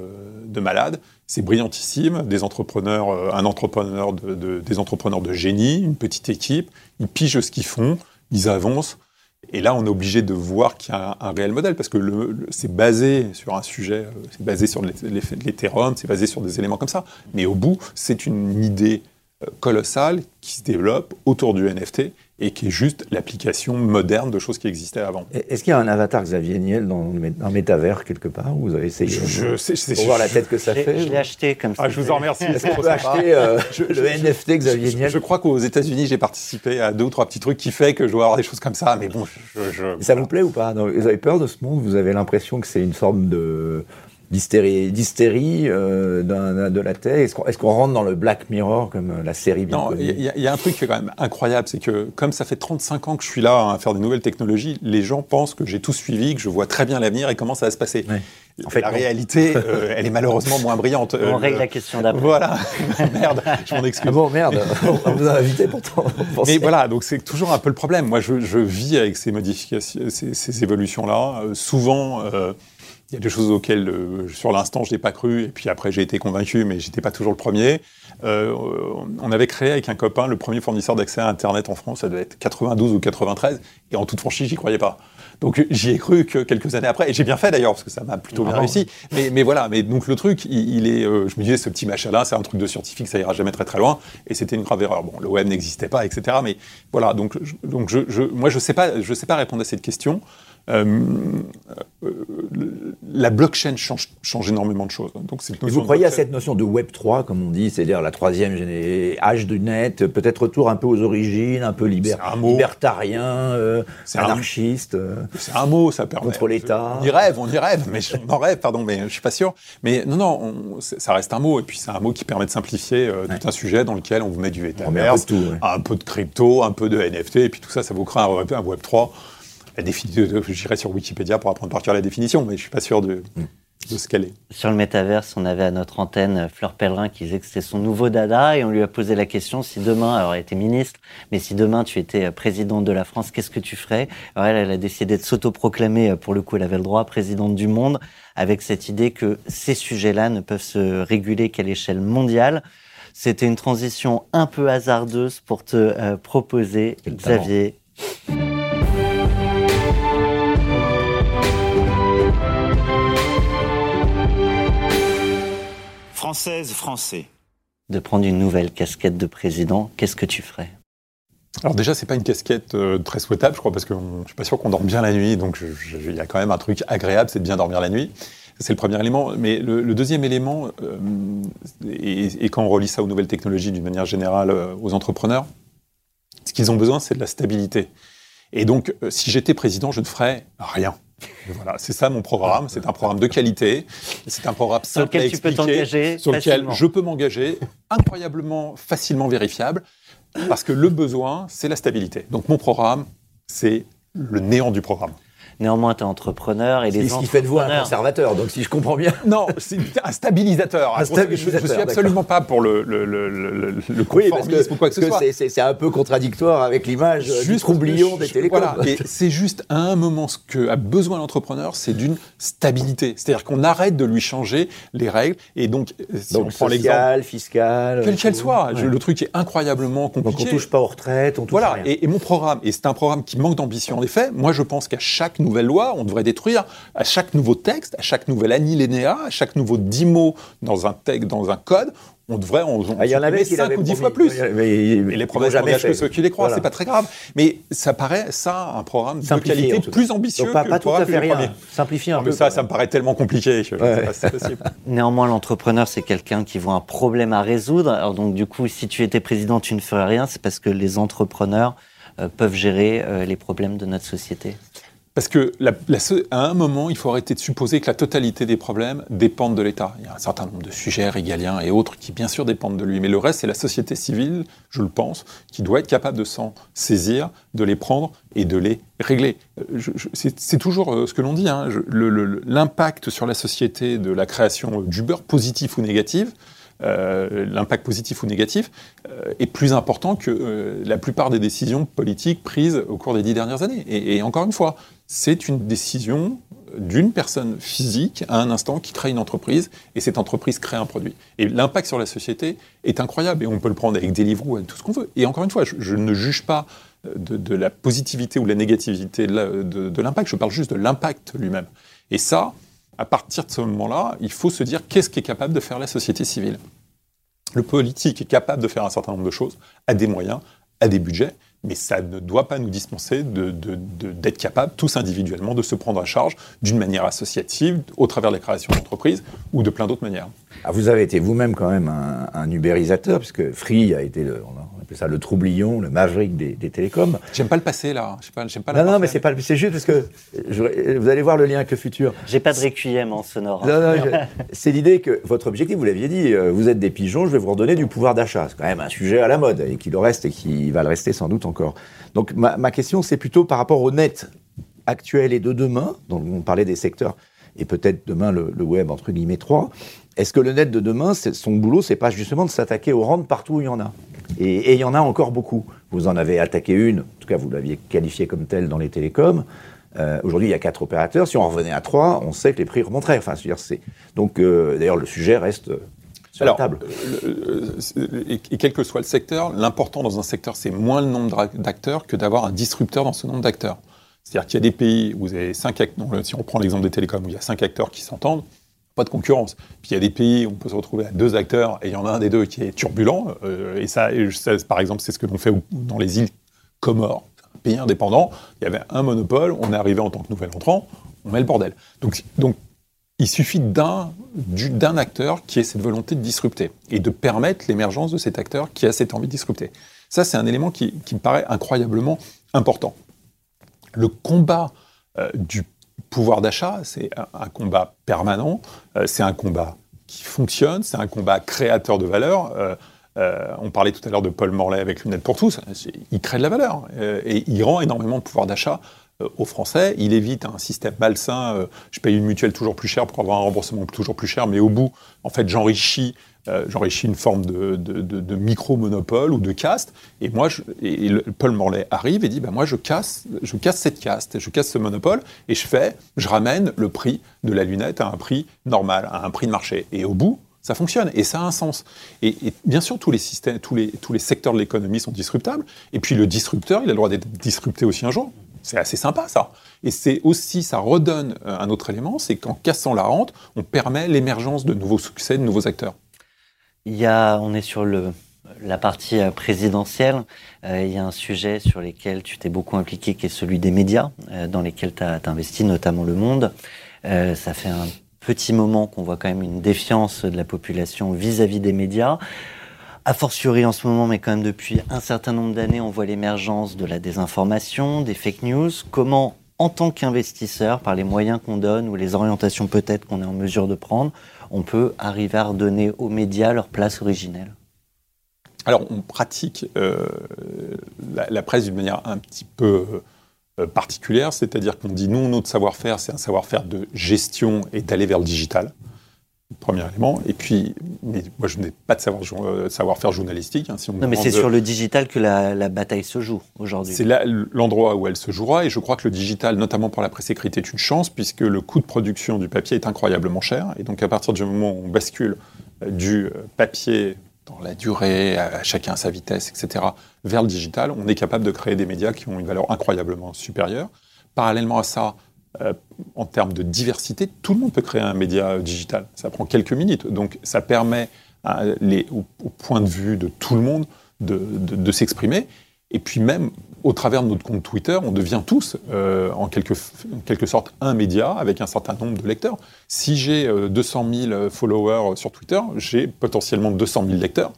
de malade, c'est brillantissime. Des entrepreneurs, un entrepreneur de, des entrepreneurs de génie, une petite équipe, ils pigent ce qu'ils font, ils avancent. Et là, on est obligé de voir qu'il y a un, réel modèle, parce que c'est basé sur un sujet, euh, c'est basé sur l'Ethereum, c'est basé sur des éléments comme ça. Mais au bout, c'est une idée euh, colossale qui se développe autour du NFT et qui est juste l'application moderne de choses qui existaient avant. Est-ce qu'il y a un avatar Xavier Niel dans un métavers quelque part Vous avez essayé je, sais, pour voir la tête que ça fait Je l'ai acheté comme ça. Ah, je vous en remercie. Est-ce qu'on peut acheter euh, le NFT Xavier Niel Je, crois qu'aux États-Unis, j'ai participé à deux ou trois petits trucs qui fait que je dois avoir des choses comme ça, mais bon, je, ça vous plaît ou pas? Vous avez peur de ce monde? Vous avez l'impression que c'est une forme de d'hystérie euh, de la tête Est-ce qu'on rentre dans le Black Mirror comme euh, la série bien Non, il y, a un truc qui est quand même incroyable, c'est que comme ça fait 35 ans que je suis là à faire des nouvelles technologies, les gens pensent que j'ai tout suivi, que je vois très bien l'avenir et comment ça va se passer. En fait, la réalité, euh, elle est malheureusement moins brillante. On règle la question d'après. Voilà. merde, je m'en excuse. Ah bon, merde, on vous a invité pourtant. Mais voilà, donc c'est toujours un peu le problème. Moi, je, je vis avec ces modifications, ces, ces évolutions-là. souvent, il y a des choses auxquelles, euh, sur l'instant, je n'ai pas cru, et puis après, j'ai été convaincu, mais j'étais pas toujours le premier. Euh, on avait créé avec un copain le premier fournisseur d'accès à Internet en France, ça devait être 92 ou 93, et en toute franchise, j'y croyais pas. Donc j'y ai cru que quelques années après, et j'ai bien fait d'ailleurs, parce que ça m'a plutôt bien réussi. Mais, mais, voilà, mais donc le truc, il, est, euh, je me disais, ce petit machin-là, c'est un truc de scientifique, ça ira jamais très très loin, et c'était une grave erreur. Bon, le web n'existait pas, etc. Mais voilà, donc, donc je, je, moi je sais pas, je sais pas répondre à cette question. Euh, euh, la blockchain change, change, énormément de choses. Donc, vous croyez à cette notion de Web 3, comme on dit, c'est-à-dire la troisième âge du net, peut-être retour un peu aux origines, un peu libertarien, euh, anarchiste C'est un mot, ça permet. Contre l'État. On y rêve, on y rêve, mais on en rêve, pardon, mais je suis pas sûr. Mais non, non, ça reste un mot, et puis c'est un mot qui permet de simplifier tout un sujet dans lequel on vous met du métaverse, un, peu de crypto, un peu de NFT, et puis tout ça, ça vous crée un, un Web 3 la définition, j'irai sur Wikipédia pour apprendre par cœur la définition, mais je suis pas sûr de, de ce qu'elle est. Sur le métaverse, on avait à notre antenne Fleur Pellerin qui disait que c'était son nouveau dada et on lui a posé la question si demain, alors elle était ministre, mais si demain tu étais présidente de la France, qu'est-ce que tu ferais? Alors elle, elle a décidé de s'autoproclamer, pour le coup elle avait le droit, présidente du monde, avec cette idée que ces sujets-là ne peuvent se réguler qu'à l'échelle mondiale. C'était une transition un peu hasardeuse pour te euh, proposer, Xavier. Française, Français. De prendre une nouvelle casquette de président, qu'est-ce que tu ferais? Alors déjà, c'est pas une casquette euh, très souhaitable, je crois, parce que je suis pas sûr qu'on dort bien la nuit, donc il y a quand même un truc agréable, c'est de bien dormir la nuit. C'est le premier élément. Mais le, deuxième élément, euh, et, quand on relie ça aux nouvelles technologies d'une manière générale euh, aux entrepreneurs, ce qu'ils ont besoin, c'est de la stabilité. Et donc, si j'étais président, je ne ferais rien. Voilà, c'est ça mon programme. C'est un programme de qualité. C'est un programme simple à expliquer, sur lequel je peux m'engager, incroyablement facilement vérifiable, parce que le besoin, c'est la stabilité. Donc mon programme, c'est le néant du programme. Néanmoins, tu es entrepreneur et les C'est ce qui fait de vous un conservateur, donc si je comprends bien. Non, c'est un stabilisateur. Un Je- je suis absolument pas pour le, le, le, le, le- le Oui, parce conformisme que, ou quoi que ce soit. c'est- un peu contradictoire avec l'image euh, du Juste- troublion des télécoms. Voilà, et c'est juste à un moment ce que a besoin l'entrepreneur, c'est d'une stabilité. C'est-à-dire qu'on arrête de lui changer les règles. Et donc, si Donc on prend l'exemple, fiscal. quelle qu'elle soit, Ouais. le truc est incroyablement Donc compliqué. on touche pas aux retraites, on touche à Voilà, rien. et, et mon programme, et c'est un programme qui manque d'ambition en effet, moi je pense qu'à chaque nouvelle loi, on devrait détruire, à chaque nouveau texte, à chaque nouvel alinéa, à chaque nouveau 10 mots dans un texte, dans un code, on devrait en, Ah, il y en avait qui supprimer l'avaient 5 ou 10 promis. fois plus. Mais les promesses n'engagent que ceux qui les croient, Voilà. c'est pas très grave. Mais ça paraît, ça, un programme de Simplifié, qualité plus ambitieux Donc pas, que pas le tout à fait rien. Simplifier un Non, mais peu. ça, ça me paraît tellement compliqué. Je, Ouais. pas possible. Néanmoins, l'entrepreneur, c'est quelqu'un qui voit un problème à résoudre. Alors donc, du coup, si tu étais président, tu ne ferais rien. C'est parce que les entrepreneurs euh, peuvent gérer euh, les problèmes de notre société. Parce que à un moment, il faut arrêter de supposer que la totalité des problèmes dépendent de l'État. Il y a un certain nombre de sujets régaliens et autres qui, bien sûr, dépendent de lui. Mais le reste, c'est la société civile, je le pense, qui doit être capable de s'en saisir, de les prendre et de les régler. Euh, c'est toujours euh, ce que l'on dit. hein. L'impact sur la société de la création d'Uber, positif ou négatif, euh, l'impact positif ou négatif, est plus important que la plupart des décisions politiques prises au cours des dix dernières années. Et encore une fois, c'est une décision d'une personne physique à un instant qui crée une entreprise et cette entreprise crée un produit. Et l'impact sur la société est incroyable et on peut le prendre avec Deliveroo, avec tout ce qu'on veut. Et encore une fois, je, ne juge pas euh, de, la positivité ou la négativité de de- l'impact, je parle juste de l'impact lui-même. Et ça, à partir de ce moment-là, il faut se dire qu'est-ce qui est capable de faire la société civile. Le politique est capable de faire un certain nombre de choses, a des moyens, a des budgets, mais ça ne doit pas nous dispenser de- de- de- d'être capable, tous individuellement, de se prendre à charge d'une manière associative, au travers de la création d'entreprises ou de plein d'autres manières. Ah, vous avez été vous-même quand même un, un ubérisateur, puisque Free a été, le, appelle ça le troublion, le maverick des, des télécoms. J'aime pas le passé, là. J'aime pas, j'aime pas Non, non, mais c'est pas, c'est juste parce que je- vous allez voir le lien avec le futur. J'ai pas de requiem en sonore. Non, non, je- c'est l'idée que votre objectif, vous l'aviez dit, euh, vous êtes des pigeons, je vais vous redonner du pouvoir d'achat. C'est quand même un sujet à la mode et qui le reste et qui va le rester sans doute encore. Donc ma, ma question, c'est plutôt par rapport au net actuel et de demain, dont on parlait des secteurs, et peut-être demain le, le web entre guillemets 3. Est-ce que le net de demain, c'est- son boulot, c'est pas justement de s'attaquer aux rentes partout où il y en a? Et, il y en a encore beaucoup. Vous en avez attaqué une, en tout cas vous l'aviez qualifiée comme telle dans les télécoms. Euh, Aujourd'hui, il y a quatre opérateurs. Si on revenait à trois, on sait que les prix remonteraient. Enfin, c'est donc euh, d'ailleurs le sujet reste euh, sur Alors, la table. c'est- et, et quel que soit le secteur, l'important dans un secteur, c'est moins le nombre d'acteurs que d'avoir un disrupteur dans ce nombre d'acteurs. C'est-à-dire qu'il y a des pays où vous avez cinq acteurs, si on prend l'exemple des télécoms, où il y a cinq acteurs qui s'entendent, pas de concurrence. Puis il y a des pays où on peut se retrouver à deux acteurs et il y en a un des deux qui est turbulent. euh, et ça, par exemple, c'est ce que l'on fait dans les îles Comores, un pays indépendant. Il y avait un monopole, on est arrivé en tant que nouvel entrant, on met le bordel. Donc, il suffit d'un du- d'un acteur qui ait cette volonté de disrupter et de permettre l'émergence de cet acteur qui a cette envie de disrupter. Ça, c'est un élément qui, qui me paraît incroyablement important. Le combat euh, du pouvoir d'achat, c'est un, combat permanent, euh, c'est un combat qui fonctionne, c'est un combat créateur de valeur. Euh, euh, on parlait tout à l'heure de Paul Morlaix avec Lunettes pour tous, il crée de la valeur et il rend énormément de pouvoir d'achat aux Français. Il évite un système malsain. je paye une mutuelle toujours plus cher pour avoir un remboursement toujours plus cher, mais au bout, en fait, j'enrichis. Euh, j'enrichis une forme de, micro-monopole ou de caste. Et moi, Paul Morlaix arrive et dit bah, Moi, je casse, je casse cette caste, je casse ce monopole, et je fais, je ramène le prix de la lunette à un prix normal, à un prix de marché. Et au bout, ça fonctionne et ça a un sens. Et, bien sûr, tous les systèmes, tous les secteurs de l'économie sont disruptables. Et puis le disrupteur, il a le droit d'être disrupté aussi un jour. C'est assez sympa ça. Et c'est aussi, ça redonne euh, un autre élément, c'est qu'en cassant la rente, on permet l'émergence de nouveaux succès, de nouveaux acteurs. Il y a, on est sur le, la partie euh, présidentielle. Euh, il y a un sujet sur lequel tu t'es beaucoup impliqué, qui est celui des médias, euh, dans lesquels tu as, investi, notamment Le Monde. Ça fait un petit moment qu'on voit quand même une défiance de la population vis-à-vis des médias. A fortiori en ce moment, mais quand même depuis un certain nombre d'années, on voit l'émergence de la désinformation, des fake news. Comment, en tant qu'investisseur, par les moyens qu'on donne ou les orientations peut-être qu'on est en mesure de prendre, on peut arriver à redonner aux médias leur place originelle Alors, on pratique euh, la, presse d'une manière un petit peu euh, particulière, c'est-à-dire qu'on dit nous, notre savoir-faire, c'est un savoir-faire de gestion et d'aller vers le digital. Premier élément. Et puis, mais moi, je n'ai pas de savoir, euh, savoir-faire journalistique. hein, si on me Non, mais c'est sur le digital que la, la bataille se joue aujourd'hui. c'est l'endroit où elle se jouera, et je crois que le digital, notamment pour la presse écrite, est une chance, puisque le coût de production du papier est incroyablement cher. Et donc, à partir du moment où on bascule euh, du euh, papier dans la durée, à chacun à sa vitesse, etc., vers le digital, on est capable de créer des médias qui ont une valeur incroyablement supérieure. Parallèlement à ça, euh, en termes de diversité, tout le monde peut créer un média euh, digital. Ça prend quelques minutes. Donc, ça permet à les- au, point de vue de tout le monde de, s'exprimer. Et puis même, au travers de notre compte Twitter, on devient tous, euh, en, quelque, sorte, un média avec un certain nombre de lecteurs. Si j'ai euh, 200 000 followers sur Twitter, j'ai potentiellement 200 000 lecteurs,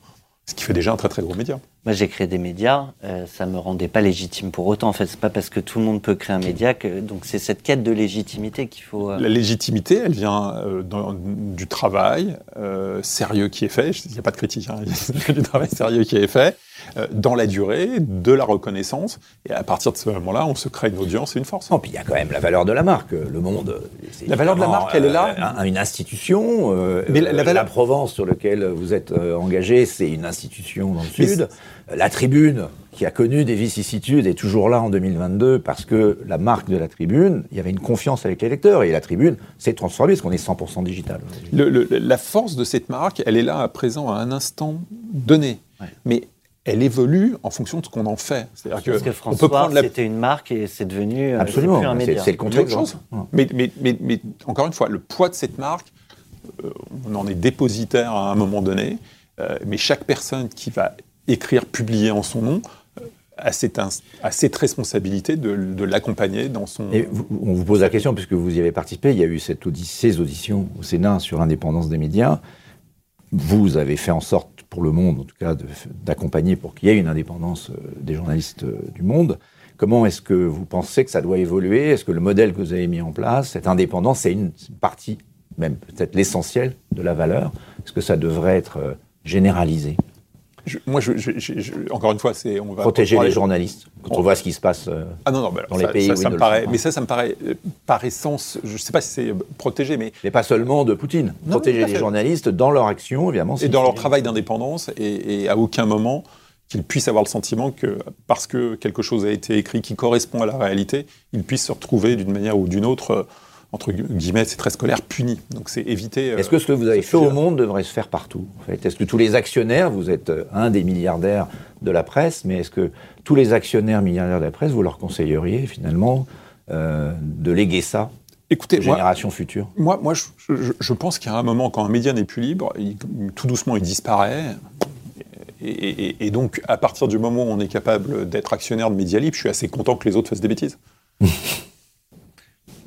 ce qui fait déjà un très très gros média. Moi, j'ai créé des médias, euh, ça me rendait pas légitime pour autant. En fait, c'est pas parce que tout le monde peut créer un média que donc c'est cette quête de légitimité qu'il faut. euh, La légitimité, elle vient euh, dans- du travail euh, sérieux qui est fait. Il n'y a pas de critique, hein, il y a du travail sérieux qui est fait, euh, dans la durée, de la reconnaissance. Et à partir de ce moment-là, on se crée une audience et une force. Non, puis il y a quand même la valeur de la marque. Le Monde. La valeur de la marque, elle est là. euh, un- une institution. euh, Mais la- euh, Provence, sur lequel vous êtes euh, engagé, c'est une institution dans le Mais Sud. La Tribune, qui a connu des vicissitudes, est toujours là en 2022 parce que la marque de la Tribune, il y avait une confiance avec les lecteurs et la Tribune s'est transformée parce qu'on est 100% digital. aujourd'hui. Le- le- la force de cette marque, elle est là à présent, à un instant donné. Ouais. Mais elle évolue en fonction de ce qu'on en fait. C'est-à-dire Parce que on peut François, prendre la c'était une marque et c'est devenu euh, Absolument, plus un c'est- média. c'est le contexte. chose. Ouais. Mais, mais, mais, mais encore une fois, le poids de cette marque, euh, on en est dépositaire à un moment donné, euh, mais chaque personne qui va écrire, publier en son nom, euh, a cette, responsabilité de, l'accompagner dans son... On vous pose la question, puisque vous y avez participé, il y a eu ces auditions au Sénat sur l'indépendance des médias. Vous avez fait en sorte, pour le monde en tout cas, d'accompagner pour qu'il y ait une indépendance euh, des journalistes euh, du monde. Comment est-ce que vous pensez que ça doit évoluer? Est-ce que le modèle que vous avez mis en place, cette indépendance, c'est une partie, même peut-être l'essentiel de la valeur? Est-ce que ça devrait être euh, généralisé? Je- moi, je, je- encore une fois, c'est... On va Protéger les journalistes quand on voit ce qui se passe euh, Ah non, non, mais alors, dans ça, les pays ça, ça me paraît, mais ça, ça me paraît, euh, par essence, je ne sais pas si c'est euh, protégé, mais mais pas seulement de Poutine. Non, Protéger les journalistes dans leur action, évidemment. et dans leur travail d'indépendance, et, et à aucun moment qu'ils puissent avoir le sentiment que parce que quelque chose a été écrit qui correspond à la réalité, ils puissent se retrouver d'une manière ou d'une autre, euh, entre gu- guillemets, c'est très scolaire, punis. Donc c'est éviter. euh, Est-ce que ce que vous avez fait au monde devrait se faire partout en fait? Est-ce que tous les actionnaires, vous êtes euh, un des milliardaires de la presse, mais est-ce que tous les actionnaires milliardaires de la presse, vous leur conseilleriez finalement euh, de léguer ça Écoutez, aux moi, générations futures? moi, moi, je, je- je pense qu'il y a un moment quand un média n'est plus libre, il- tout doucement il disparaît. Et, et- et donc, à partir du moment où on est capable d'être actionnaire de médias libres, je suis assez content que les autres fassent des bêtises.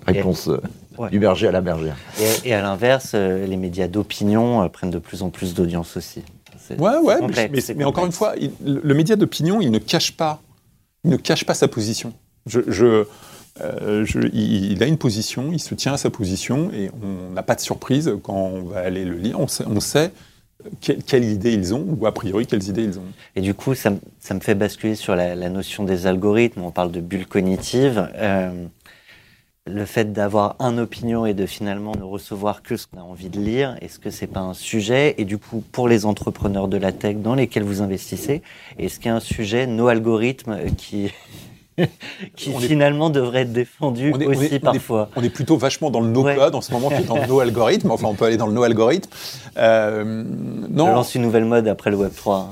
Réponse euh, Ouais. du berger à la bergère. Et, et à l'inverse, euh, les médias d'opinion euh, prennent de plus en plus d'audience aussi. Ouais, ouais, mais- complexe, mais, c'est mais encore une fois, il- le média d'opinion, il ne cache pas, il ne cache pas sa position. Je, je- euh, je- il, il a une position, il se tient à sa position, et on n'a pas de surprise quand on va aller le lire. On sait, on sait quelle, quelle idée ils ont, ou a priori quelles idées ils ont. Et du coup, ça, me- ça me fait basculer sur la, la notion des algorithmes. On parle de bulle cognitive. Euh, le fait d'avoir un opinion et de finalement ne recevoir que ce qu'on a envie de lire, est-ce que c'est pas un sujet? Et du coup, pour les entrepreneurs de la tech dans lesquels vous investissez, est-ce qu'il y a un sujet, nos algorithmes, qui, qui On est- devrait être défendus On est- on aussi on est- parfois? On est plutôt vachement dans le no-code en ce moment que dans le no-algorithme. Enfin, on peut aller dans le no-algorithme. Euh, Je lance une nouvelle mode après le Web 3. hein.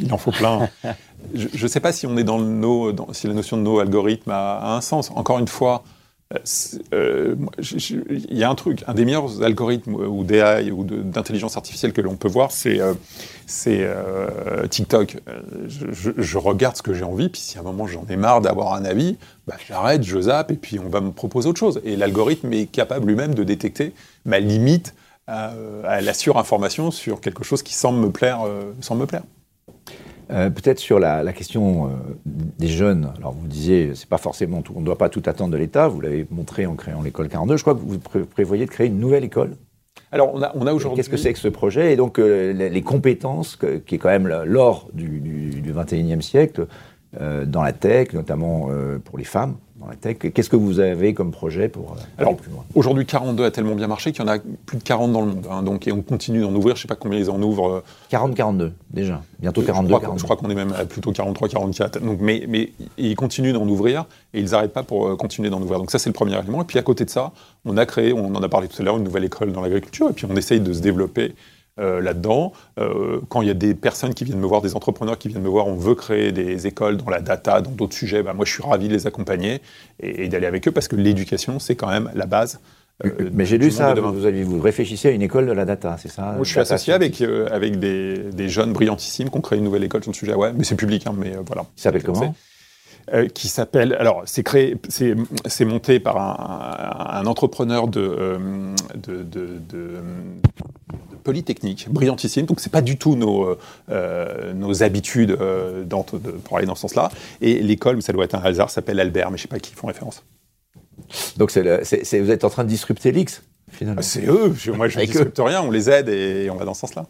Il en faut plein. je ne sais pas si on est dans le no, dans- si la notion de no algorithme a, a un sens. Encore une fois, euh, euh, il y a un truc, un des meilleurs algorithmes euh, ou d'AI ou d'intelligence artificielle que l'on peut voir, c'est TikTok. Je, regarde ce que j'ai envie, puis si à un moment j'en ai marre d'avoir un avis, bah, j'arrête, je zappe, et puis on va me proposer autre chose. Et l'algorithme est capable lui-même de détecter ma limite à, à la surinformation sur quelque chose qui semble me plaire. me plaire. Euh, Peut-être sur la, la question euh, des jeunes. Alors vous disiez, c'est pas forcément tout, on ne doit pas tout attendre de l'État. Vous l'avez montré en créant l'école 42. Je crois que vous pré- prévoyez de créer une nouvelle école. Alors, on a, on a aujourd'hui. Qu'est-ce que c'est que ce projet? Et donc euh, les, les compétences, que- qui est quand même l'or du, du, du 21e siècle, dans la tech, notamment pour les femmes dans la tech. Qu'est-ce que vous avez comme projet pour euh, Alors, aller plus loin? Aujourd'hui, 42 a tellement bien marché qu'il y en a plus de 40 dans le monde. hein. donc, et on continue d'en ouvrir. Je ne sais pas combien ils en ouvrent. euh, 40-42 déjà, bientôt je 42. crois, 42. je crois qu'on est même à plutôt 43, 44. Donc, mais, mais ils continuent d'en ouvrir et ils n'arrêtent pas pour euh, continuer d'en ouvrir. Donc ça, c'est le premier élément. Et puis à côté de ça, on a créé, on en a parlé tout à l'heure, une nouvelle école dans l'agriculture. Et puis on essaye de se développer euh, là-dedans. Euh, quand il y a des personnes qui viennent me voir, des entrepreneurs qui viennent me voir, on veut créer des écoles dans la data, dans d'autres sujets, bah, moi je suis ravi de les accompagner et, et d'aller avec eux parce que l'éducation, c'est quand même la base. euh, Mais j'ai lu ça, de vous, avez- vous réfléchissez à une école de la data, c'est ça? Moi, je suis associé avec, euh, avec des, des jeunes brillantissimes qui ont créé une nouvelle école sur le sujet. Ouais, mais c'est public, hein, mais euh, voilà. Qui s'appelle comment? qui s'appelle. Alors, c'est créé, c'est c'est monté par un, un entrepreneur de, de, de- de- de Polytechnique, brillantissime. Donc, c'est pas du tout nos, euh, euh, nos habitudes euh, dans- de- pour aller dans ce sens-là. Et l'école, ça doit être un hasard, s'appelle Albert, mais je sais pas à qui ils font référence. Donc vous êtes en train de disrupter l'X, finalement. Ah, C'est eux. Je- moi, je ne discute rien. On les aide et on va dans ce sens-là.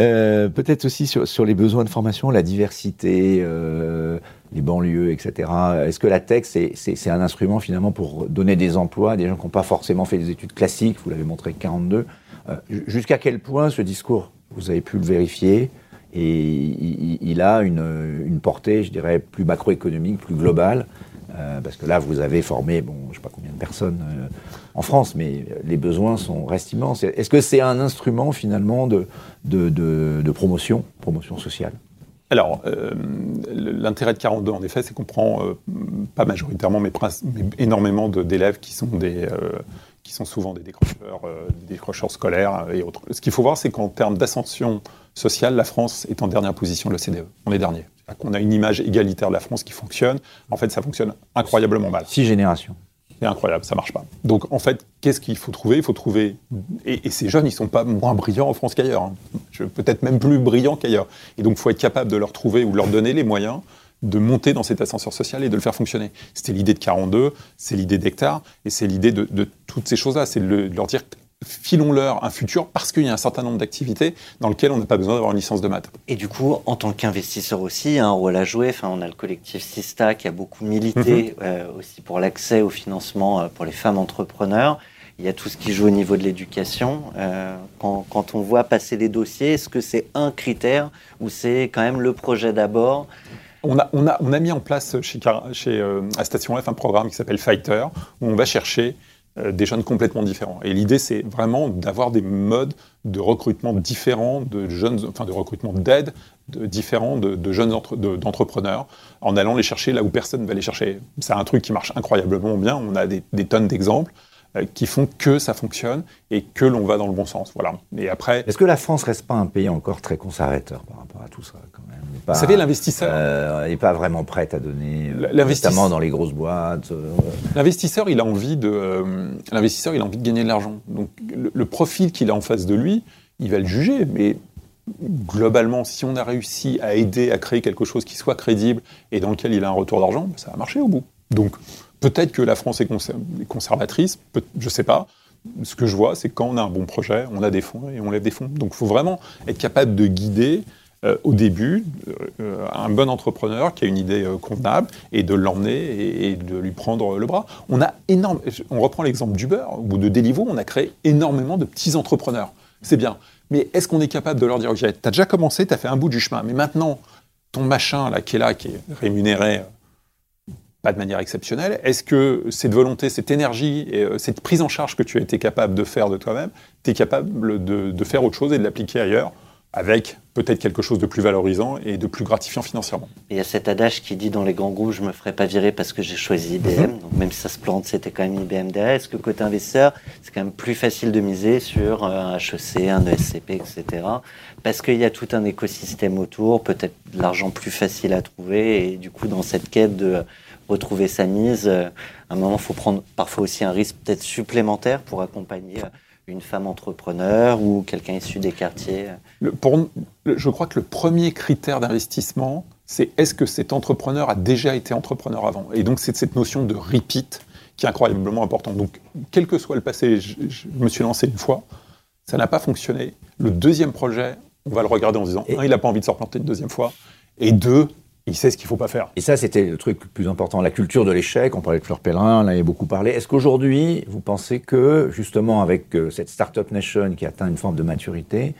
Euh, Peut-être aussi sur, sur les besoins de formation, la diversité, euh, les banlieues, etc. Est-ce que la tech, c'est- un instrument finalement pour donner des emplois à des gens qui n'ont pas forcément fait des études classiques? Vous l'avez montré avec 42. Euh, ju- Jusqu'à quel point ce discours, vous avez pu le vérifier et il, a une, portée, je dirais, plus macroéconomique, plus globale euh, parce que là, vous avez formé, bon, je ne sais pas combien de personnes euh, en France, mais les besoins sont, restent immenses. Est-ce que c'est un instrument finalement de, promotion, promotion sociale? Alors, l'intérêt de 42, en effet, c'est qu'on prend, pas majoritairement, mais, mais énormément d'élèves qui sont des, qui sont souvent des décrocheurs, euh, des décrocheurs scolaires et autres. Ce qu'il faut voir, c'est qu'en termes d'ascension sociale, la France est en dernière position de l'OCDE. On est dernier. Qu'on a une image égalitaire de la France qui fonctionne. En fait, ça fonctionne incroyablement mal. Six générations. C'est incroyable, ça marche pas. Donc en fait, qu'est-ce qu'il faut trouver? Il faut trouver. Et, et ces jeunes, ils sont pas moins brillants en France qu'ailleurs. hein. Peut-être même plus brillants qu'ailleurs. Et donc, il faut être capable de leur trouver ou leur donner les moyens de monter dans cet ascenseur social et de le faire fonctionner. C'était l'idée de 42, c'est l'idée d'Hectare, et c'est l'idée de, de toutes ces choses-là. C'est de, le- de leur dire filons-leur un futur parce qu'il y a un certain nombre d'activités dans lesquelles on n'a pas besoin d'avoir une licence de maths. Et du coup, en tant qu'investisseur aussi, il y a un rôle à jouer. Enfin, on a le collectif Sista qui a beaucoup milité euh, aussi pour l'accès au financement euh, pour les femmes entrepreneurs. Il y a tout ce qui joue au niveau de l'éducation. Euh, quand, quand on voit passer les dossiers, est-ce que c'est un critère ou c'est quand même le projet d'abord On a, on, a, on a mis en place chez, chez, euh, à Station F un programme qui s'appelle Fighter, où on va chercher euh, des jeunes complètement différents. Et l'idée, c'est vraiment d'avoir des modes de recrutement différents, de jeunes, enfin de recrutement d'aide de, différents de, jeunes entre- de- d'entrepreneurs, en allant les chercher là où personne ne va les chercher. C'est un truc qui marche incroyablement bien. On a des, des tonnes d'exemples qui font que ça fonctionne et que l'on va dans le bon sens. Voilà. Et après, Est-ce que la France reste pas un pays encore très conservateur par rapport à tout ça quand même? Pas- vous savez, l'investisseur, euh, n'est pas vraiment prête à donner, euh, notamment dans les grosses boîtes. euh, L'investisseur, il a envie de, euh, l'investisseur, il a envie de gagner de l'argent. Donc, le, le profil qu'il a en face de lui, il va le juger. Mais globalement, si on a réussi à aider à créer quelque chose qui soit crédible et dans lequel il a un retour d'argent, ça va marcher au bout. Donc, peut-être que la France est conser- est conservatrice, je sais pas. Ce que je vois, c'est quand on a un bon projet, on a des fonds et on lève des fonds. Donc, il faut vraiment être capable de guider euh, au début euh, un bon entrepreneur qui a une idée euh, convenable et de l'emmener et, de lui prendre le bras. On a énorme, on reprend l'exemple d'Uber ou de Deliveroo, on a créé énormément de petits entrepreneurs. C'est bien. Mais est-ce qu'on est capable de leur dire, tu as déjà commencé, tu as fait un bout du chemin, mais maintenant, ton machin là, qui est là, qui est rémunéré euh, pas de manière exceptionnelle, est-ce que cette volonté, cette énergie et euh, cette prise en charge que tu as été capable de faire de toi-même, tu es capable de, de faire autre chose et de l'appliquer ailleurs avec peut-être quelque chose de plus valorisant et de plus gratifiant financièrement? Il y a cet adage qui dit dans les grands groupes, je me ferai pas virer parce que j'ai choisi IBM. Mhm. Donc même si ça se plante, c'était quand même IBM derrière. Est-ce que côté investisseur, c'est quand même plus facile de miser sur euh, un HEC, un ESCP, etc. Parce qu'il y a tout un écosystème autour, peut-être de l'argent plus facile à trouver. Et du coup, dans cette quête de retrouver sa mise, euh, à un moment, il faut prendre parfois aussi un risque peut-être supplémentaire pour accompagner euh, une femme entrepreneur ou quelqu'un issu des quartiers. Le- pour, je crois que le premier critère d'investissement, c'est est-ce que cet entrepreneur a déjà été entrepreneur avant? Et donc, c'est cette notion de repeat qui est incroyablement importante. Donc, quel que soit le passé, je, je me suis lancé une fois, ça n'a pas fonctionné. Le deuxième projet, on va le regarder en se disant, Et- un, il n'a pas envie de se replanter une deuxième fois, et deux, il sait ce qu'il faut pas faire. Et ça, c'était le truc le plus important, la culture de l'échec. On parlait de Fleur Pellerin, on avait beaucoup parlé. Est-ce qu'aujourd'hui, vous pensez que, justement, avec euh, cette Startup Nation qui atteint une forme de maturité,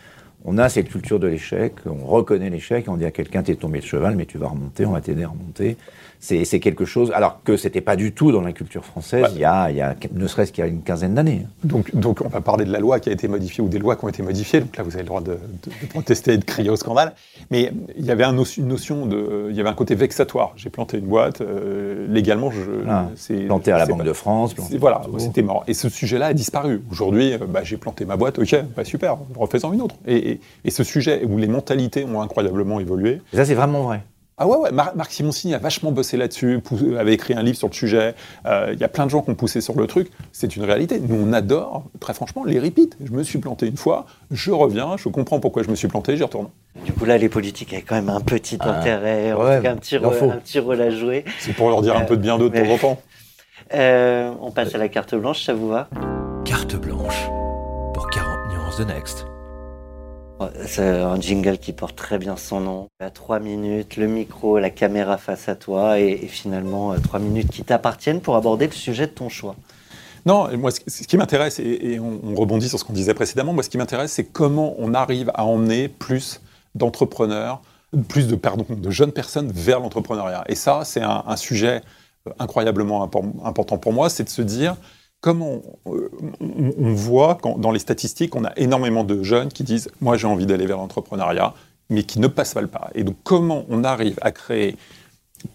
on a cette culture de l'échec, on reconnaît l'échec, on dit à quelqu'un, t'es tombé de cheval, mais tu vas remonter, on va t'aider à remonter. C'est quelque chose, alors que c'était pas du tout dans la culture française, Ouais. il, y a, il y a, ne serait-ce qu'il y a une quinzaine d'années. Donc, donc, on va parler de la loi qui a été modifiée ou des lois qui ont été modifiées. Donc là, vous avez le droit de, de- de protester et de crier au scandale. Mais il y avait un une notion de, il y avait un côté vexatoire. J'ai planté une boîte euh, légalement. Je, Ah, c'est- Planté à la Banque pas- de France. planté Voilà, c'était mort. Et ce sujet-là a disparu. Aujourd'hui, euh, bah, j'ai planté ma boîte, ok, bah, super, refaisons une autre. Et, et- et ce sujet où les mentalités ont incroyablement évolué, Et ça, c'est vraiment vrai. Ah ouais, ouais. Mar- Marc Simoncini a vachement bossé là-dessus, avait écrit un livre sur le sujet. Euh, Il y a plein de gens qui ont poussé sur le truc. C'est une réalité. Nous, on adore, très franchement, les repeats. Je me suis planté une fois, je reviens, je comprends pourquoi je me suis planté, j'y retourne. Du coup, là, les politiques avaient quand même un petit Ah, intérêt, en ouais, tout cas, un petit, un rôle à jouer. C'est pour leur dire un Euh, peu de bien d'eux de mais- temps en temps. Euh, on passe à la carte blanche, ça vous va? Carte blanche pour 40 nuances de Next. Ouais, C'est un jingle qui porte très bien son nom. À trois minutes, le micro, la caméra face à toi, et, finalement, euh, trois minutes qui t'appartiennent pour aborder le sujet de ton choix. Non, moi, ce qui m'intéresse, et, on, on rebondit sur ce qu'on disait précédemment, moi, ce qui m'intéresse, c'est comment on arrive à emmener plus d'entrepreneurs, plus de, jeunes personnes vers l'entrepreneuriat. Et ça, c'est un, sujet euh, incroyablement impor- important pour moi, c'est de se dire comment euh, on, on voit dans les statistiques, on a énormément de jeunes qui disent moi j'ai envie d'aller vers l'entrepreneuriat, mais qui ne passent pas le pas. Et donc comment on arrive à créer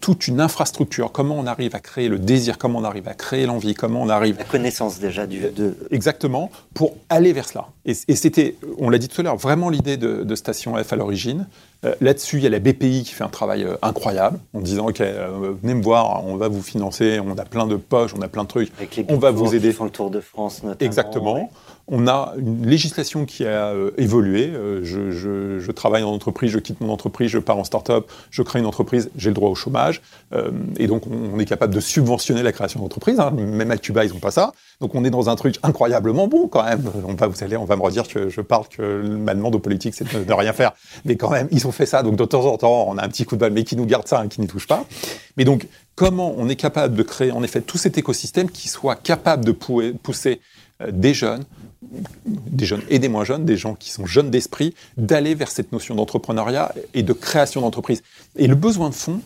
toute une infrastructure, comment on arrive à créer le désir, comment on arrive à créer l'envie, comment on arrive La connaissance déjà du, de, Exactement, pour aller vers cela. Et, et c'était, on l'a dit tout à l'heure, vraiment l'idée de, de Station F à l'origine. Euh, Là-dessus, il y a la BPI qui fait un travail euh, incroyable en disant Ok, euh, venez me voir, on va vous financer, on a plein de poches, on a plein de trucs. avec les On va vous aider. qui font le tour de France notamment. Exactement. ouais. On a une législation qui a euh, évolué. Euh, je, travaille en entreprise, je quitte mon entreprise, je pars en start-up, je crée une entreprise, j'ai le droit au chômage. Euh, et donc, on, est capable de subventionner la création d'entreprise. hein. Même à Cuba, ils n'ont pas ça. Donc, on est dans un truc incroyablement bon quand même. On va, vous allez, on va me redire que je parle que ma demande aux politiques, c'est de ne rien faire. Mais quand même, ils ont fait ça. Donc, de temps en temps, on a un petit coup de balle, mais qui nous garde ça, hein, qui n'y touche pas. Mais donc, comment on est capable de créer en effet tout cet écosystème qui soit capable de pou- pousser des jeunes, des jeunes et des moins jeunes, des gens qui sont jeunes d'esprit, d'aller vers cette notion d'entrepreneuriat et de création d'entreprise. Et le besoin de fonds,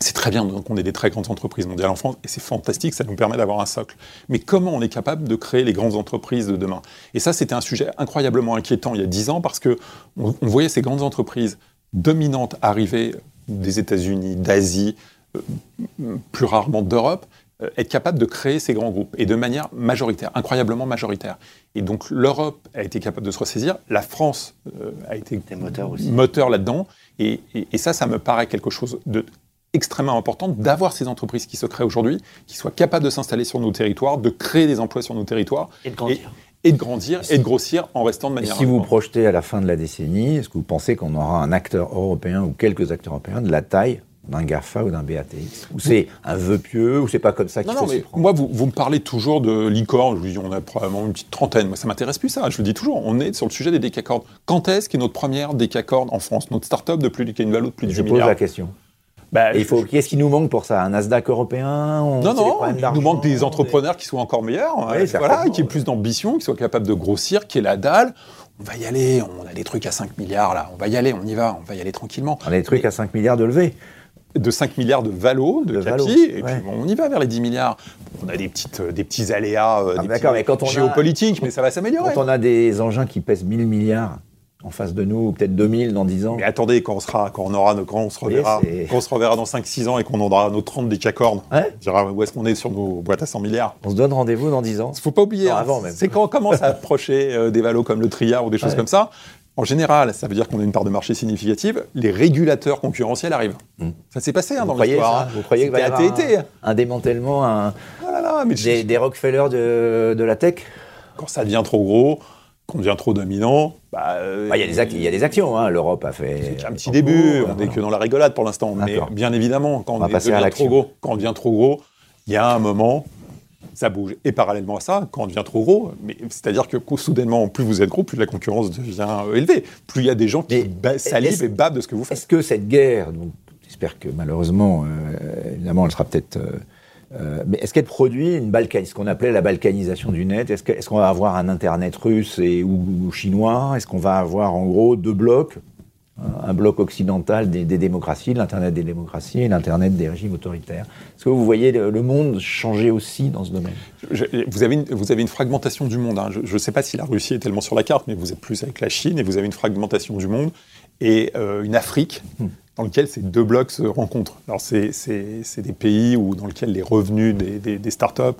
c'est très bien qu'on ait des très grandes entreprises mondiales en France, et c'est fantastique, ça nous permet d'avoir un socle. Mais comment on est capable de créer les grandes entreprises de demain? Et ça, c'était un sujet incroyablement inquiétant il y a dix ans, parce que on, on voyait ces grandes entreprises dominantes arriver des États-Unis, d'Asie, euh, plus rarement d'Europe, euh, être capable de créer ces grands groupes, et de manière majoritaire, incroyablement majoritaire. Et donc l'Europe a été capable de se ressaisir, la France euh, a été aussi. moteur là-dedans, et, et- et ça, ça me paraît quelque chose de extrêmement important d'avoir ces entreprises qui se créent aujourd'hui, qui soient capables de s'installer sur nos territoires, de créer des emplois sur nos territoires, Et de grandir. et de grandir, et de grossir en restant de Et manière... si vous projetez à la fin de la décennie, est-ce que vous pensez qu'on aura un acteur européen ou quelques acteurs européens de la taille d'un GAFA ou d'un BATX Ou c'est un vœu pieux, ou c'est pas comme ça qu'il faut non, mais moi, vous, vous me parlez toujours de licorne. Je vous dis, on a probablement une petite trentaine. Moi, ça m'intéresse plus, ça. Je vous dis toujours, on est sur le sujet des décacordes. Quand est-ce qu'est notre première décacorne en France? Notre start-up de plus, qui a une valeur de plus de Je 8 pose milliards? la question. Bah, il faut, qu'est-ce qui nous manque pour ça? Un Nasdaq européen? On- Non, non, il nous manque des des- entrepreneurs qui soient encore meilleurs, Oui, euh, voilà, qui aient plus d'ambition, qui soient capables de grossir, qui aient la dalle. On va y aller, on a des trucs à 5 milliards là, on va y aller, on y va, on va y aller tranquillement. On a des trucs à 5 milliards de levée. De 5 milliards de valo, de, De capi, valo, et ouais. puis bon, on y va vers les 10 milliards. On a des, petites, euh, des petits aléas, euh, Ah, des petits mais quand on a- géopolitiques, mais ça va s'améliorer. Quand on a des engins qui pèsent 1000 milliards en face de nous, ou peut-être 2000 dans 10 ans, Mais attendez, quand on, sera, quand on aura quand on se reverra, quand on se reverra dans 5-6 ans et qu'on aura nos 30 décacornes, Ouais. on dira où est-ce qu'on est sur nos boîtes à 100 milliards? on se donne rendez-vous dans 10 ans. Il faut pas oublier, hein, c'est quand on commence à approcher euh, des valos comme le Triard ou des choses Ouais. comme ça. En général, ça veut dire qu'on a une part de marché significative. Les régulateurs concurrentiels arrivent. Mm. Ça s'est passé hein, dans l'histoire. hein. Vous croyez qu'il va y avoir un, un démantèlement, un- Oh là là, mais des, des Rockefeller de, de la tech? Quand ça devient trop gros, qu'on devient trop dominant, bah, euh, Bah, Il y, a des ac- il y a des actions, hein. l'Europe a fait... C'est un petit début, on n'est que dans la rigolade pour l'instant. Mais bien évidemment, quand On on, devient trop gros, quand on devient trop gros, il y a un moment, ça bouge. Et parallèlement à ça, quand on devient trop gros, mais c'est-à-dire que soudainement, plus vous êtes gros, plus la concurrence devient euh, élevée. Plus il y a des gens qui salivent et babent de ce que vous faites. Est-ce que cette guerre, donc, J'espère que malheureusement, euh, évidemment, elle sera peut-être. euh, euh, mais est-ce qu'elle produit une balkan, ce qu'on appelait la balkanisation du net Est-ce que- est-ce qu'on va avoir un Internet russe et, ou, ou chinois? Est-ce qu'on va avoir en gros deux blocs? Un bloc occidental des, des démocraties, l'Internet des démocraties et l'Internet des régimes autoritaires. Est-ce que vous voyez le, le monde changer aussi dans ce domaine? Je- vous, avez une, vous avez une fragmentation du monde. hein. Je ne sais pas si la Russie est tellement sur la carte, mais vous êtes plus avec la Chine et vous avez une fragmentation du monde et euh, une Afrique dans laquelle ces deux blocs se rencontrent. Alors, c'est des pays où, dans lesquels les revenus des, des, des startups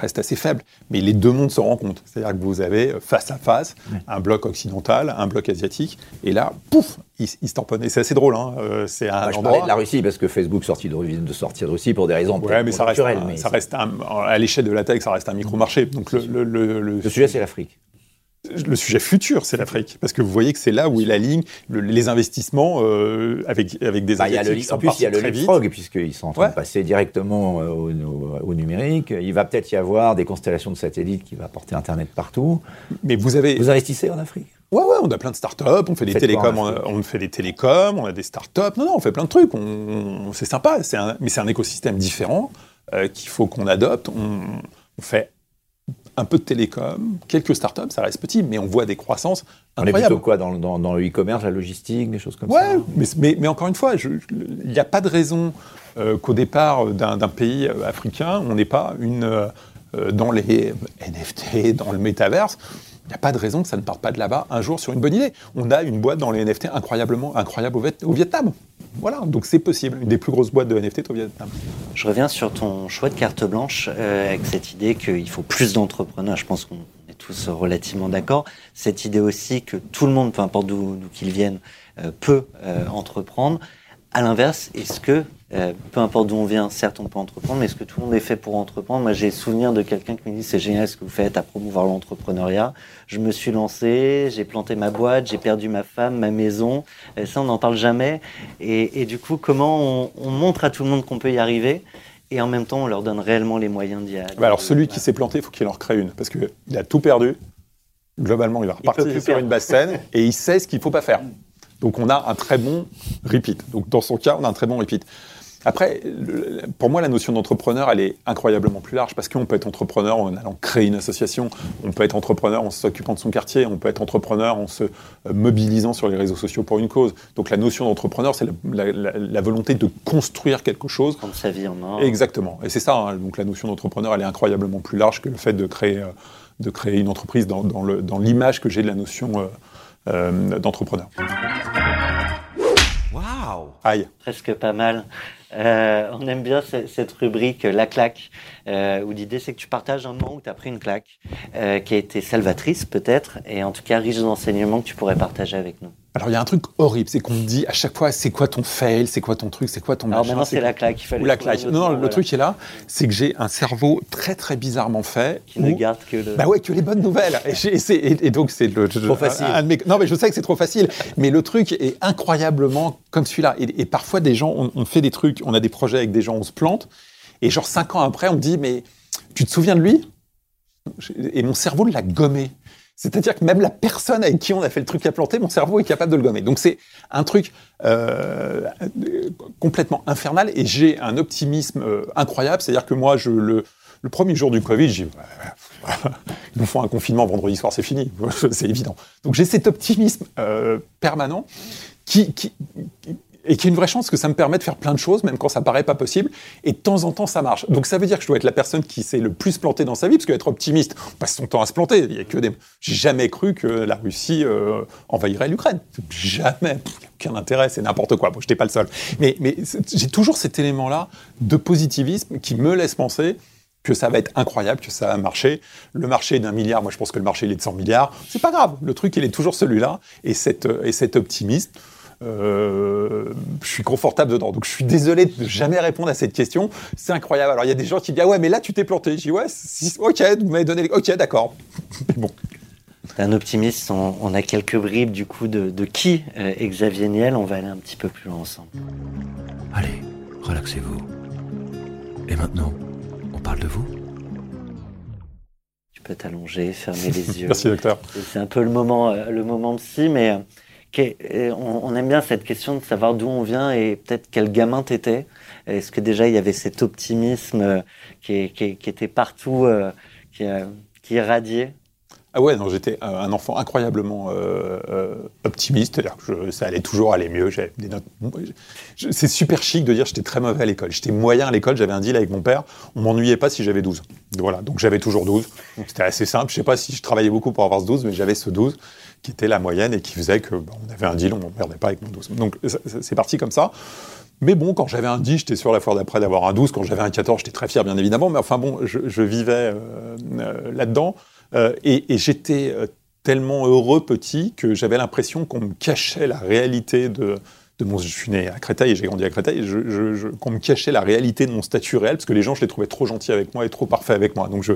restent assez faibles, mais les deux mondes se rencontrent. C'est-à-dire que vous avez euh, face à face un bloc occidental, un bloc asiatique, et là, pouf, ils, se tamponnent. Et c'est assez drôle. hein. Euh, C'est un Moi, Je endroit- parlais de la Russie parce que Facebook sortit de, sortir de Russie pour des raisons Ouais, mais ça reste, un- mais ça reste un- à l'échelle de la tech, ça reste un. Donc le, le, le- Le sujet, c'est l'Afrique. Le sujet futur, c'est l'Afrique. Parce que vous voyez que c'est là où il aligne le- les investissements euh, avec, avec des Bah, y a le, en plus, il y a le leapfrog, puisqu'ils sont en train Ouais. de passer directement euh, au, au- au numérique. Il va peut-être y avoir des constellations de satellites qui vont apporter Internet partout. Mais vous avez... Vous investissez en Afrique? Ouais, ouais, on a plein de startups, on fait des télécoms, on, fait des télécoms, on a des startups. Non, non, on fait plein de trucs. On, c'est sympa, un- mais c'est un écosystème différent euh, qu'il faut qu'on adopte. On fait un peu de télécom, quelques startups, ça reste petit, mais on voit des croissances On est incroyables. plutôt quoi dans, le- dans- dans le e-commerce, la logistique, des choses comme Ouais, ça mais, mais, mais encore une fois, il n'y a pas de raison euh, qu'au départ d'un d'un pays euh, africain, on n'ait pas une. euh, euh, dans les NFT, dans le métaverse, il n'y a pas de raison que ça ne parte pas de là-bas un jour sur une bonne idée. On a une boîte dans les NFT incroyablement incroyable au, Viet- au Vietnam. Voilà, donc c'est possible. Une des plus grosses boîtes de NFT au Vietnam. Je reviens sur ton choix de carte blanche euh, avec cette idée qu'il faut plus d'entrepreneurs. Je pense qu'on est tous relativement d'accord. Cette idée aussi que tout le monde, peu importe d'où d'où qu'il vienne, euh, peut euh, entreprendre. À l'inverse, est-ce que, euh, peu importe d'où on vient, certes on peut entreprendre, mais est-ce que tout le monde est fait pour entreprendre? Moi j'ai souvenir de quelqu'un qui me dit c'est génial ce que vous faites à promouvoir l'entrepreneuriat. Je me suis lancé, j'ai planté ma boîte, j'ai perdu ma femme, ma maison. Et ça on n'en parle jamais. Et, et du coup, comment on, on montre à tout le monde qu'on peut y arriver? Et en même temps on leur donne réellement les moyens d'y aller Bah alors celui qui s'est planté, il faut qu'il en recrée une, parce qu'il a tout perdu. Globalement, il va repartir plus sur perdre. une basse scène et il sait ce qu'il ne faut pas faire. Donc on a un très bon repeat. Donc dans son cas, on a un très bon repeat. Après, pour moi, la notion d'entrepreneur, elle est incroyablement plus large parce qu'on peut être entrepreneur en allant créer une association, on peut être entrepreneur en s'occupant de son quartier, on peut être entrepreneur en se euh, mobilisant sur les réseaux sociaux pour une cause. Donc la notion d'entrepreneur, c'est la, la- la- la volonté de construire quelque chose prendre sa vie en main. Exactement. Et c'est ça, hein. donc la notion d'entrepreneur, elle est incroyablement plus large que le fait de créer, euh, de créer une entreprise dans, dans l'image que j'ai de la notion euh, d'entrepreneur. Waouh Aïe. Presque pas mal. Euh, on aime bien ce- cette rubrique euh, La claque, euh, où l'idée c'est que tu partages un moment où tu as pris une claque, qui a été salvatrice peut-être, et en tout cas riche d'enseignements que tu pourrais partager avec nous. Alors il y a un truc horrible, c'est qu'on me dit à chaque fois, c'est quoi ton fail, c'est quoi ton truc, c'est quoi ton Alors machin, maintenant c'est la claque, il fallait Ou la claque. un Non, non, le voilà, truc est là, c'est que j'ai un cerveau très très bizarrement fait. qui ne garde que le... Bah ouais, que les bonnes nouvelles. Et, donc c'est le Trop facile. un de mes- non mais je sais que c'est trop facile, mais le truc est incroyablement comme celui-là. Et, et parfois des gens, on, on fait des trucs, on a des projets avec des gens, on se plante, et genre cinq ans après, on me dit mais tu te souviens de lui? Et mon cerveau l'a gommé. C'est-à-dire que même la personne avec qui on a fait le truc a planté, mon cerveau est capable de le gommer. Donc c'est un truc euh, complètement infernal et j'ai un optimisme euh, incroyable. C'est-à-dire que moi, je, le, le premier jour du Covid, j'ai ils nous font un confinement vendredi soir, c'est fini. c'est évident. Donc j'ai cet optimisme euh, permanent qui, et qui est une vraie chance que ça me permet de faire plein de choses, même quand ça paraît pas possible. Et de temps en temps, ça marche. Donc ça veut dire que je dois être la personne qui s'est le plus planté dans sa vie, parce qu'être optimiste, on passe son temps à se planter. Il y a que des. J'ai jamais cru que la Russie euh, envahirait l'Ukraine. Jamais. Pff, y a aucun intérêt, c'est n'importe quoi. Bon, j'étais pas le seul. Mais, j'ai toujours cet élément-là de positivisme qui me laisse penser que ça va être incroyable, que ça va marcher. Le marché d'un milliard, moi je pense que le marché il est de 100 milliards. C'est pas grave, le truc il est toujours celui-là. Et, cette, et cet optimisme, euh, je suis confortable dedans. Donc je suis désolé de jamais répondre à cette question. C'est incroyable. Alors il y a des gens qui disent Ah ouais, mais là tu t'es planté. Je dis Ouais, si- ok, vous m'avez donné les. Ok, d'accord. Mais bon. T'es un optimiste, on, on a quelques bribes du coup de, de qui euh, est Xavier Niel, on va aller un petit peu plus loin ensemble. Allez, relaxez-vous. Et maintenant, on parle de vous Tu peux t'allonger, fermer les yeux. Merci docteur. C'est un peu le moment, euh, le moment psy, mais euh, on, aime bien cette question de savoir d'où on vient et peut-être quel gamin t'étais. Est-ce que déjà il y avait cet optimisme euh, qui, était partout, euh, qui, qui irradiait? Ah ouais, non, j'étais un enfant incroyablement optimiste, c'est-à-dire que ça allait toujours aller mieux. Des notes... C'est super chic de dire que j'étais très mauvais à l'école. J'étais moyen à l'école, j'avais un deal avec mon père, on m'ennuyait pas si j'avais 12. Voilà, donc j'avais toujours 12. C'était assez simple, je sais pas si je travaillais beaucoup pour avoir ce 12, mais j'avais ce 12 qui était la moyenne et qui faisait que bah, on avait un deal, on ne perdait pas avec mon 12. Donc c'est parti comme ça. Mais bon, quand j'avais un 10, j'étais sur la fois d'après d'avoir un 12. Quand j'avais un 14, j'étais très fier, bien évidemment. Mais enfin bon, je, vivais euh, euh, là-dedans. Euh, et, j'étais tellement heureux petit que j'avais l'impression qu'on me cachait la réalité de, de mon... Je suis né à Créteil et j'ai grandi à Créteil. Qu'on me cachait la réalité de mon statut réel parce que les gens, je les trouvais trop gentils avec moi et trop parfaits avec moi. Donc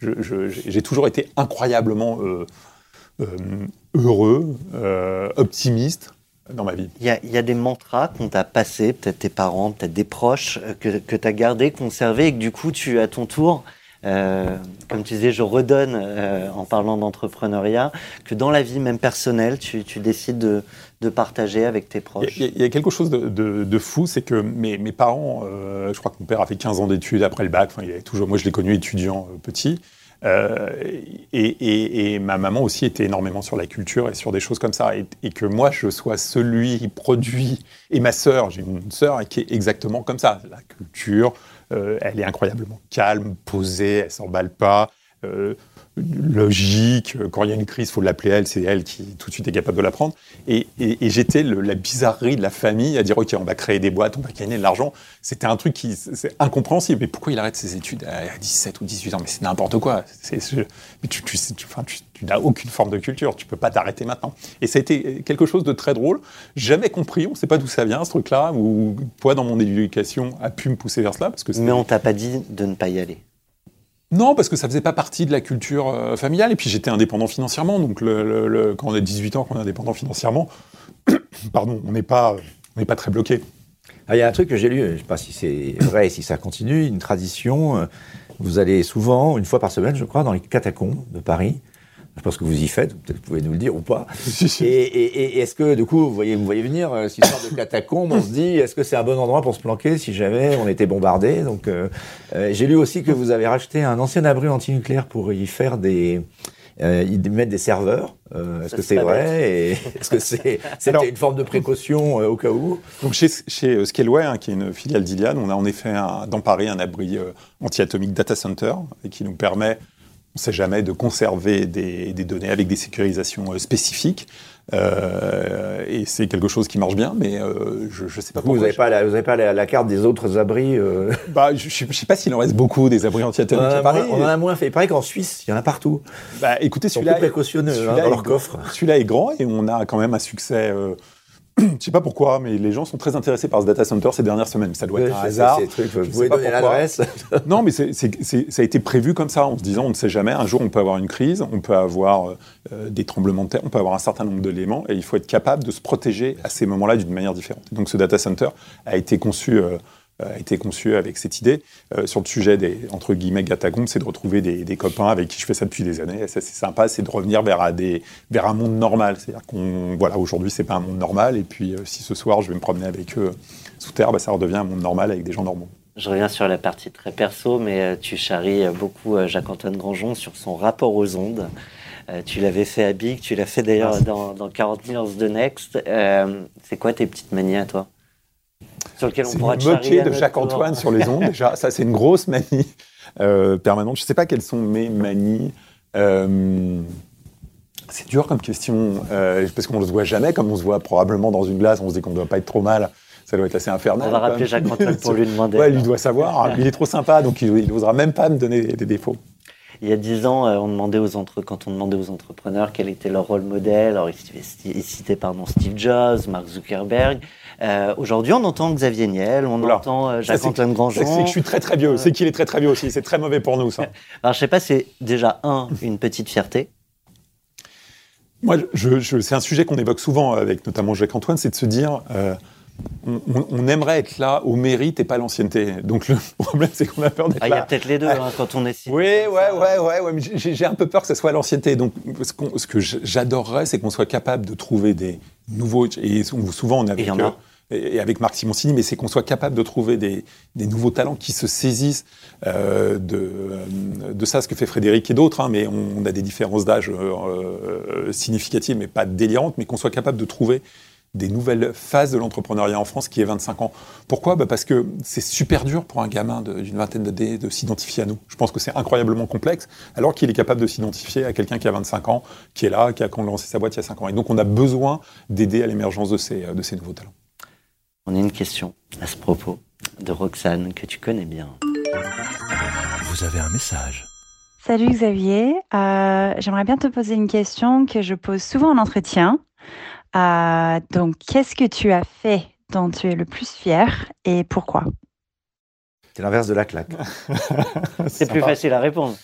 j'ai toujours été incroyablement euh, heureux, euh, optimiste dans ma vie. Il y, a des mantras qu'on t'a passés, peut-être tes parents, peut-être des proches, euh, que, que tu as gardés, conservés, et que du coup, tu, à ton tour, comme tu disais, je redonne en parlant d'entrepreneuriat, que dans la vie même personnelle, tu, décides de, partager avec tes proches. Il y, a quelque chose de, fou, c'est que mes, mes parents, je crois que mon père a fait 15 ans d'études après le bac, enfin, il toujours, moi je l'ai connu étudiant petit, euh, et, ma maman aussi était énormément sur la culture et sur des choses comme ça. Et, que moi, je sois celui qui produit. Et ma sœur, j'ai une sœur qui est exactement comme ça. La culture, euh, elle est incroyablement calme, posée, elle s'emballe pas. Euh, logique. Quand il y a une crise, il faut l'appeler elle, c'est elle qui tout de suite est capable de la prendre. Et, j'étais la bizarrerie de la famille à dire ok, on va créer des boîtes, on va gagner de l'argent. C'était un truc qui c'est incompréhensible. Mais pourquoi il arrête ses études à 17 ou 18 ans? Mais c'est n'importe quoi. mais tu, tu, tu, n'as aucune forme de culture. Tu peux pas t'arrêter maintenant. Et ça a été quelque chose de très drôle. Jamais compris. On ne sait pas d'où ça vient ce truc-là. Ou quoi dans mon éducation a pu me pousser vers cela parce que Mais on t'a pas dit de ne pas y aller. Non, parce que ça faisait pas partie de la culture euh, familiale. Et puis j'étais indépendant financièrement. Donc quand on a 18 ans, qu'on est indépendant financièrement, pardon, on n'est pas, pas très bloqué. Ah, il y a un truc que j'ai lu, je ne sais pas si c'est vrai et si ça continue, une tradition. Euh, vous allez souvent, une fois par semaine, je crois, dans les catacombes de Paris. Je pense que vous y faites, peut-être vous pouvez nous le dire ou pas. et, est-ce que, du coup, vous voyez, vous voyez venir euh, cette histoire de catacombes On se dit, est-ce que c'est un bon endroit pour se planquer si jamais on était bombardé? Donc, euh, euh, j'ai lu aussi que vous avez racheté un ancien abri antinucléaire pour y faire des, euh, y mettre des serveurs. est-ce que c'est vrai et Est-ce que c'est c'était une forme de précaution au cas où? Donc chez, chez Scaleway, hein, qui est une filiale d'Iliad, on a en effet un, dans Paris un abri anti-atomique data center et qui nous permet on ne sait jamais, de conserver des, données avec des sécurisations euh, spécifiques. Euh, et c'est quelque chose qui marche bien, mais euh, je ne sais pas pourquoi. Vous n'avez pas, la, vous avez pas la, carte des autres abris bah, Je ne sais pas s'il en reste beaucoup des abris anti-atomiques à Paris. On en a moins fait. Il paraît qu'en Suisse, il y en a partout. Bah, écoutez, celui-là, précautionneux hein, dans leur coffre. Celui-là est grand et on a quand même un succès je ne sais pas pourquoi, mais les gens sont très intéressés par ce data center ces dernières semaines. Ça doit être un hasard. vous pouvez donner l'adresse Non, mais ça a été prévu comme ça, en se disant on ne sait jamais. Un jour, on peut avoir une crise, on peut avoir euh, des tremblements de terre, on peut avoir un certain nombre d'éléments, et il faut être capable de se protéger à ces moments-là d'une manière différente. Donc, ce data center a été conçu euh, euh, a été conçu avec cette idée. Euh, sur le sujet des, entre guillemets, catacombes, c'est de retrouver des, copains avec qui je fais ça depuis des années. Et ça, c'est sympa, c'est de revenir vers, des, vers un monde normal. C'est-à-dire qu'on, voilà, aujourd'hui, c'est pas un monde normal. Et puis, euh, si ce soir, je vais me promener avec eux sous terre, bah, ça redevient un monde normal avec des gens normaux. Je reviens sur la partie très perso, mais tu charries beaucoup Jacques-Antoine Grangeon sur son rapport aux ondes. tu l'avais fait à Big, tu l'as fait d'ailleurs dans, dans 40 Years de Next. c'est quoi tes petites manies à toi? Sur lequel on pourra moquer de Jacques-Antoine sur les ondes, déjà. Ça, c'est une grosse manie euh, permanente. Je ne sais pas quelles sont mes manies. Euh, c'est dur comme question, euh, parce qu'on ne se voit jamais, comme on se voit probablement dans une glace, on se dit qu'on ne doit pas être trop mal. Ça doit être assez infernal. On va rappeler Jacques-Antoine pour lui demander. Ouais, lui doit savoir. il est trop sympa, donc il n'osera même pas me donner des, défauts. Il y a dix ans, on demandait aux entre... quand on demandait aux entrepreneurs quel était leur rôle modèle, alors ils citaient pardon, Steve Jobs, Mark Zuckerberg. Euh, aujourd'hui, on entend Xavier Niel, on entend euh, Jacques-Antoine Grandjean. C'est que je suis très très vieux, c'est qu'il est très très vieux aussi, c'est très mauvais pour nous ça. Alors je sais pas, c'est déjà un, une petite fierté. Moi, je, c'est un sujet qu'on évoque souvent avec notamment Jacques-Antoine, c'est de se dire, euh, on, aimerait être là au mérite et pas l'ancienneté. Donc le problème, c'est qu'on a peur d'être là. Il y a peut-être les deux hein, quand on est. Oui, ouais, ouais, ouais, ouais, mais j'ai un peu peur que ce soit l'ancienneté. Donc ce, ce que j'adorerais, c'est qu'on soit capable de trouver des nouveaux. Et souvent, on avec, a. euh, et avec Marc Simoncini, mais c'est qu'on soit capable de trouver des, des nouveaux talents qui se saisissent euh, de, euh, de ça, ce que fait Frédéric et d'autres, hein, mais on, on a des différences d'âge euh, significatives, mais pas délirantes, mais qu'on soit capable de trouver des nouvelles phases de l'entrepreneuriat en France qui est 25 ans. Pourquoi? Bah Parce que c'est super dur pour un gamin de- d'une vingtaine d'années de s'identifier à nous. Je pense que c'est incroyablement complexe, alors qu'il est capable de s'identifier à quelqu'un qui a 25 ans, qui est là, qui a lancé sa boîte il y a 5 ans. Et donc on a besoin d'aider à l'émergence de ces, de ces nouveaux talents. On a une question à ce propos de Roxane que tu connais bien. Vous avez un message. Salut Xavier, Euh, j'aimerais bien te poser une question que je pose souvent en entretien. Euh, donc, qu'est-ce que tu as fait dont tu es le plus fier et pourquoi? C'est l'inverse de la claque. C'est plus facile à répondre.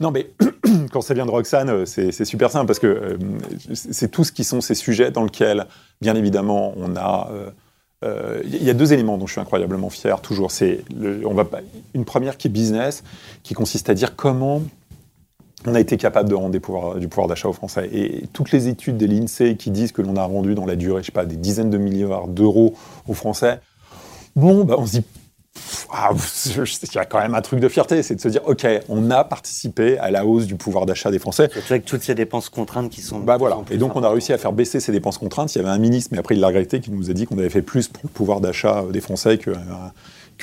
Non, mais quand ça vient de Roxane, euh, c'est super simple parce que euh, c'est tout ce qui sont ces sujets dans lesquels, bien évidemment, on a. euh, euh, Il y a deux éléments dont je suis incroyablement fier toujours. C'est une première qui est business, qui consiste à dire comment on a été capable de rendre des pouvoirs- du pouvoir d'achat aux Français. Et toutes les études de l'INSEE qui disent que l'on a rendu dans la durée, je sais pas, des dizaines de milliards d'euros aux Français, bon, bah, on se dit, ah, il y a quand même un truc de fierté, c'est de se dire, ok, on a participé à la hausse du pouvoir d'achat des Français. Surtout avec toutes ces dépenses contraintes qui sont. Bah voilà. Et donc on a réussi à faire baisser ces dépenses contraintes. Il y avait un ministre, mais après il l'a regretté, qui nous a dit qu'on avait fait plus pour le pouvoir d'achat des Français que, euh,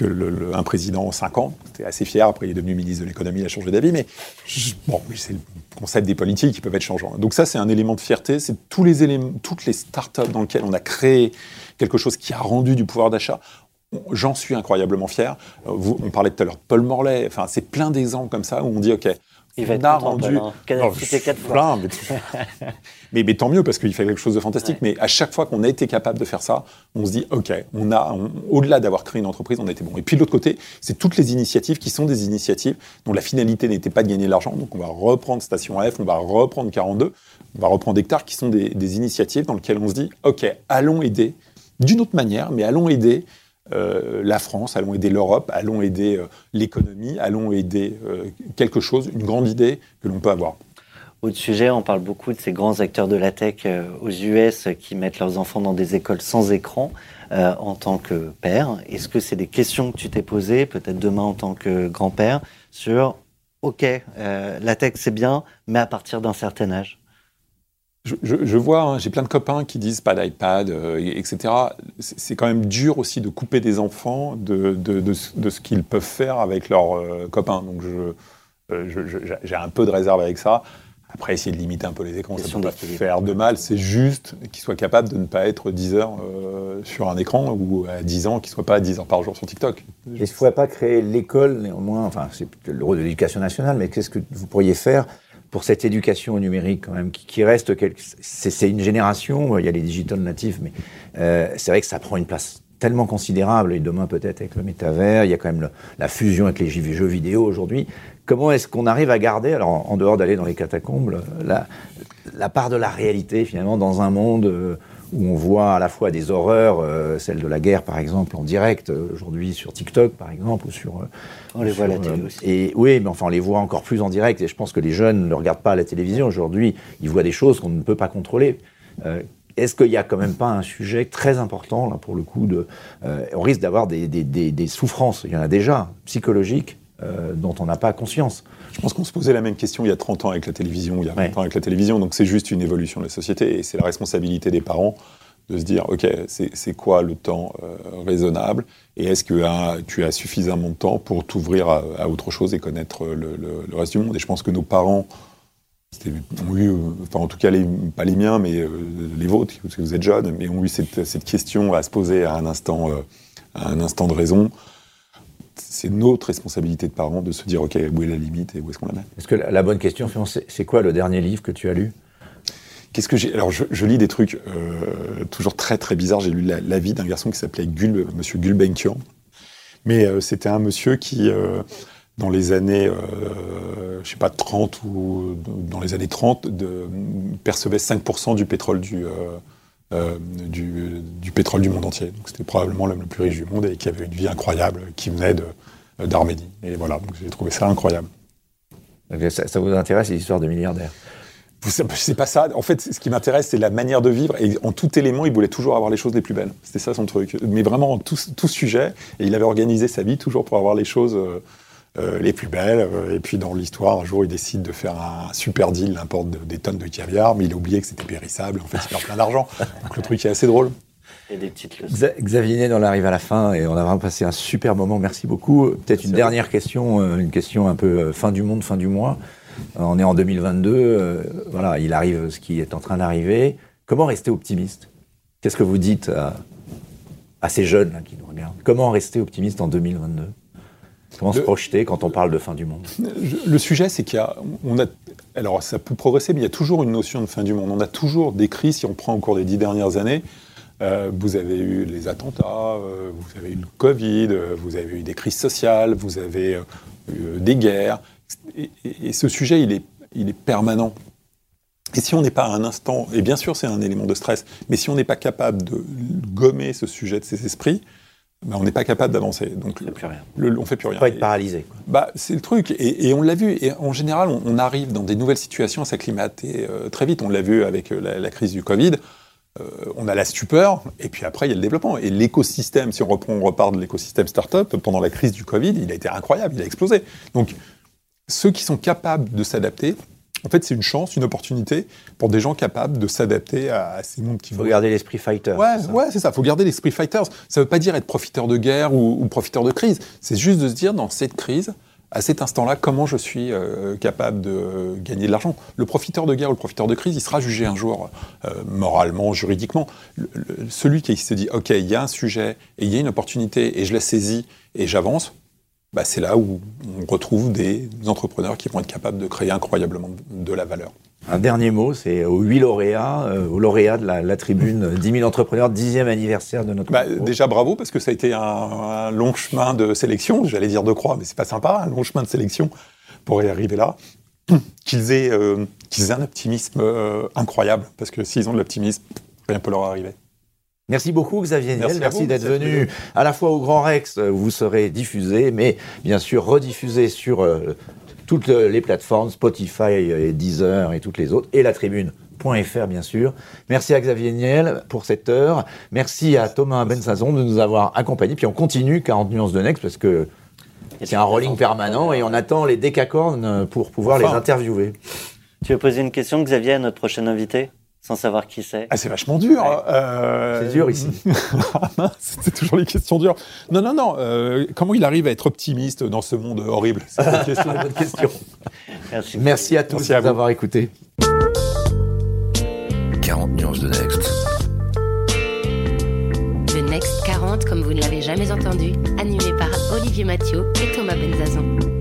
un président en 5 ans. C'était assez fier. Après il est devenu ministre de l'économie, il a changé d'avis. Mais bon, c'est le concept des politiques qui peuvent être changeants. Donc ça c'est un élément de fierté. C'est tous les éléments, toutes les startups dans lesquelles on a créé quelque chose qui a rendu du pouvoir d'achat. J'en suis incroyablement fier. Euh, on parlait tout à l'heure de Paul Morlaix. Enfin, c'est plein d'exemples comme ça où on dit OK. Il va être content, rendu. Paul, hein. Quatre- Non, cité quatre fois. plein, mais, mais, mais tant mieux parce qu'il fait quelque chose de fantastique. Mais à chaque fois qu'on a été capable de faire ça, on se dit OK, on a, on- au-delà d'avoir créé une entreprise, on a été bon. Et puis de l'autre côté, c'est toutes les initiatives qui sont des initiatives dont la finalité n'était pas de gagner de l'argent. Donc on va reprendre Station F, on va reprendre 42, on va reprendre Hectare, qui sont des, des initiatives dans lesquelles on se dit OK, allons aider d'une autre manière, mais allons aider euh, la France, allons aider l'Europe, allons aider euh, l'économie, allons aider euh, quelque chose, une grande idée que l'on peut avoir. Autre sujet, on parle beaucoup de ces grands acteurs de la tech aux US qui mettent leurs enfants dans des écoles sans écran en tant que père. Est-ce que c'est des questions que tu t'es posées, peut-être demain en tant que grand-père, sur OK, la tech c'est bien, mais à partir d'un certain âge? Je, je- je vois, hein, j'ai plein de copains qui disent pas d'iPad, euh, et- etc. C'est quand même dur aussi de couper des enfants de, de- de ce- de ce qu'ils peuvent faire avec leurs euh, copains. Donc euh, j'ai un peu de réserve avec ça. Après, essayer de limiter un peu les écrans, ça ne peut pas faire de mal. C'est juste qu'ils soient capables de ne pas être 10 heures euh, sur un écran ou à 10 ans, qu'ils ne soient pas 10 heures par jour sur TikTok. Est-ce qu'il ne faudrait pas créer l'école, néanmoins, enfin, c'est le rôle de l'éducation nationale, mais qu'est-ce que vous pourriez faire pour cette éducation au numérique, quand même, qui, reste. C'est une génération, il y a les digital natifs, mais euh, c'est vrai que ça prend une place tellement considérable, et demain peut-être avec le métavers, il y a quand même la fusion avec les jeux vidéo aujourd'hui. Comment est-ce qu'on arrive à garder, alors en dehors d'aller dans les catacombes, la, la part de la réalité finalement dans un monde euh, où on voit à la fois des horreurs, euh, celle de la guerre par exemple en direct euh, aujourd'hui sur TikTok par exemple ou sur. euh, On les voit à la télé euh, aussi. Et oui, mais enfin on les voit encore plus en direct et je pense que les jeunes ne regardent pas à la télévision aujourd'hui, ils voient des choses qu'on ne peut pas contrôler. Est-ce qu'il n'y a quand même pas un sujet très important, là, pour le coup, de, on risque d'avoir des, des- des- des souffrances, il y en a déjà, psychologiques, dont on n'a pas conscience. Je pense qu'on se posait la même question il y a 30 ans avec la télévision, il y a 20 Ouais. ans avec la télévision, donc c'est juste une évolution de la société et c'est la responsabilité des parents de se dire, OK, c'est quoi le temps euh, raisonnable et est-ce que hein, tu as suffisamment de temps pour t'ouvrir à, à autre chose et connaître le, le- le reste du monde? Et je pense que nos parents, ont eu, euh, enfin en tout cas les- pas les miens, mais euh, les vôtres, parce que vous êtes jeunes, mais ont eu cette, cette question à se poser à un instant, euh, à un instant de raison. C'est notre responsabilité de parents de se dire, OK, où est la limite et où est-ce qu'on la met? Est-ce que la, la bonne question, c'est quoi le dernier livre que tu as lu? Qu'est-ce que j'ai? Alors, je, je lis des trucs euh, toujours très très bizarres. J'ai lu la, la vie d'un garçon qui s'appelait Gul, Monsieur Gulbenkian. Mais euh, c'était un monsieur qui, euh, dans les années, je sais pas, 30 ou dans les années 30, de, percevait 5% du pétrole du, euh, euh, du, du pétrole du monde entier. Donc, c'était probablement l'homme le plus riche du monde et qui avait une vie incroyable, qui venait de- d'Arménie. Et voilà, donc j'ai trouvé ça incroyable. Ça, ça vous intéresse, les histoires de milliardaires? C'est pas ça. En fait, ce qui m'intéresse, c'est la manière de vivre. Et en tout élément, il voulait toujours avoir les choses les plus belles. C'était ça son truc. Mais vraiment, en tout, tout, sujet. Et il avait organisé sa vie toujours pour avoir les choses euh, euh, les plus belles. Et puis, dans l'histoire, un jour, il décide de faire un super deal, il importe des tonnes de caviar, mais il a oublié que c'était périssable. En fait, il perd plein d'argent. Donc, le truc est assez drôle. Et des petites Xavier on arrive à la fin et on a vraiment passé un super moment. Merci beaucoup. Peut-être une dernière question, une question un peu fin du monde, fin du mois. On est en 2022, euh, voilà, il arrive ce qui est en train d'arriver. Comment rester optimiste? Qu'est-ce que vous dites à, ces jeunes qui nous regardent? Comment rester optimiste en 2022 Comment se projeter quand on parle de fin du monde Le sujet, c'est qu'il y a, on a, alors ça peut progresser, mais il y a toujours une notion de fin du monde. On a toujours des crises, si on prend au cours des dix dernières années. Euh, vous avez eu les attentats, euh, vous avez eu le Covid, vous avez eu des crises sociales, vous avez eu des guerres, et, ce sujet, il est, il est permanent. Et si on n'est pas à un instant, et bien sûr c'est un élément de stress, mais si on n'est pas capable de gommer ce sujet de ses esprits, on n'est pas capable d'avancer. Donc on fait plus rien. Le, on fait plus rien. Pas être paralysé. Bah, c'est le truc. Et, on l'a vu. Et en général, on, arrive dans des nouvelles situations à s'acclimater euh, très vite. On l'a vu avec euh, la, crise du Covid. Euh, on a la stupeur, et puis après, il y a le développement. Et l'écosystème, si on reprend, on repart de l'écosystème startup, pendant la crise du Covid, il a été incroyable, il a explosé. Donc, ceux qui sont capables de s'adapter, en fait, c'est une chance, une opportunité pour des gens capables de s'adapter à, ces mondes qui vont. Il faut garder l'esprit fighter. Ouais, ouais, c'est ça. Il faut garder l'esprit fighter. Ça ne veut pas dire être profiteur de guerre ou, profiteur de crise. C'est juste de se dire, dans cette crise, à cet instant-là, comment je suis euh, capable de gagner de l'argent. Le profiteur de guerre ou le profiteur de crise, il sera jugé un jour euh, moralement, juridiquement. celui qui se dit, OK, il y a un sujet et il y a une opportunité et je la saisis et j'avance, bah, c'est là où on retrouve des entrepreneurs qui vont être capables de créer incroyablement de la valeur. Un dernier mot, c'est aux huit lauréats, euh, aux lauréats de la, tribune 10 000 entrepreneurs, dixième anniversaire de notre. Bah, déjà bravo parce que ça a été un, long chemin de sélection. J'allais dire de croix, mais c'est pas sympa, un long chemin de sélection pour y arriver là. Qu'ils aient, euh, aient, un optimisme euh, incroyable parce que s'ils ont de l'optimisme, rien ne peut leur arriver. Merci beaucoup Xavier Niel, merci, d'être venu à la fois au Grand Rex, euh, vous serez diffusé, mais bien sûr rediffusé sur euh, toutes les plateformes, Spotify et Deezer et toutes les autres, et la tribune.fr bien sûr. Merci à Xavier Niel pour cette heure. Merci à Thomas Bensazon de nous avoir accompagnés. Puis on continue 40 nuances de Next parce que c'est un rolling permanent et on attend les décacornes pour pouvoir les interviewer. Tu veux poser une question, Xavier, à notre prochain invité? Sans savoir qui c'est. Ah, c'est vachement dur. Euh, c'est dur ici. C'était toujours les questions dures. Non, non, non. Euh, comment il arrive à être optimiste dans ce monde horrible? C'est une question. question. Merci. Merci à tous d'avoir écouté. 40 nuances de Next. Le Next 40, comme vous ne l'avez jamais entendu, animé par Olivier Mathieu et Thomas Benzazon.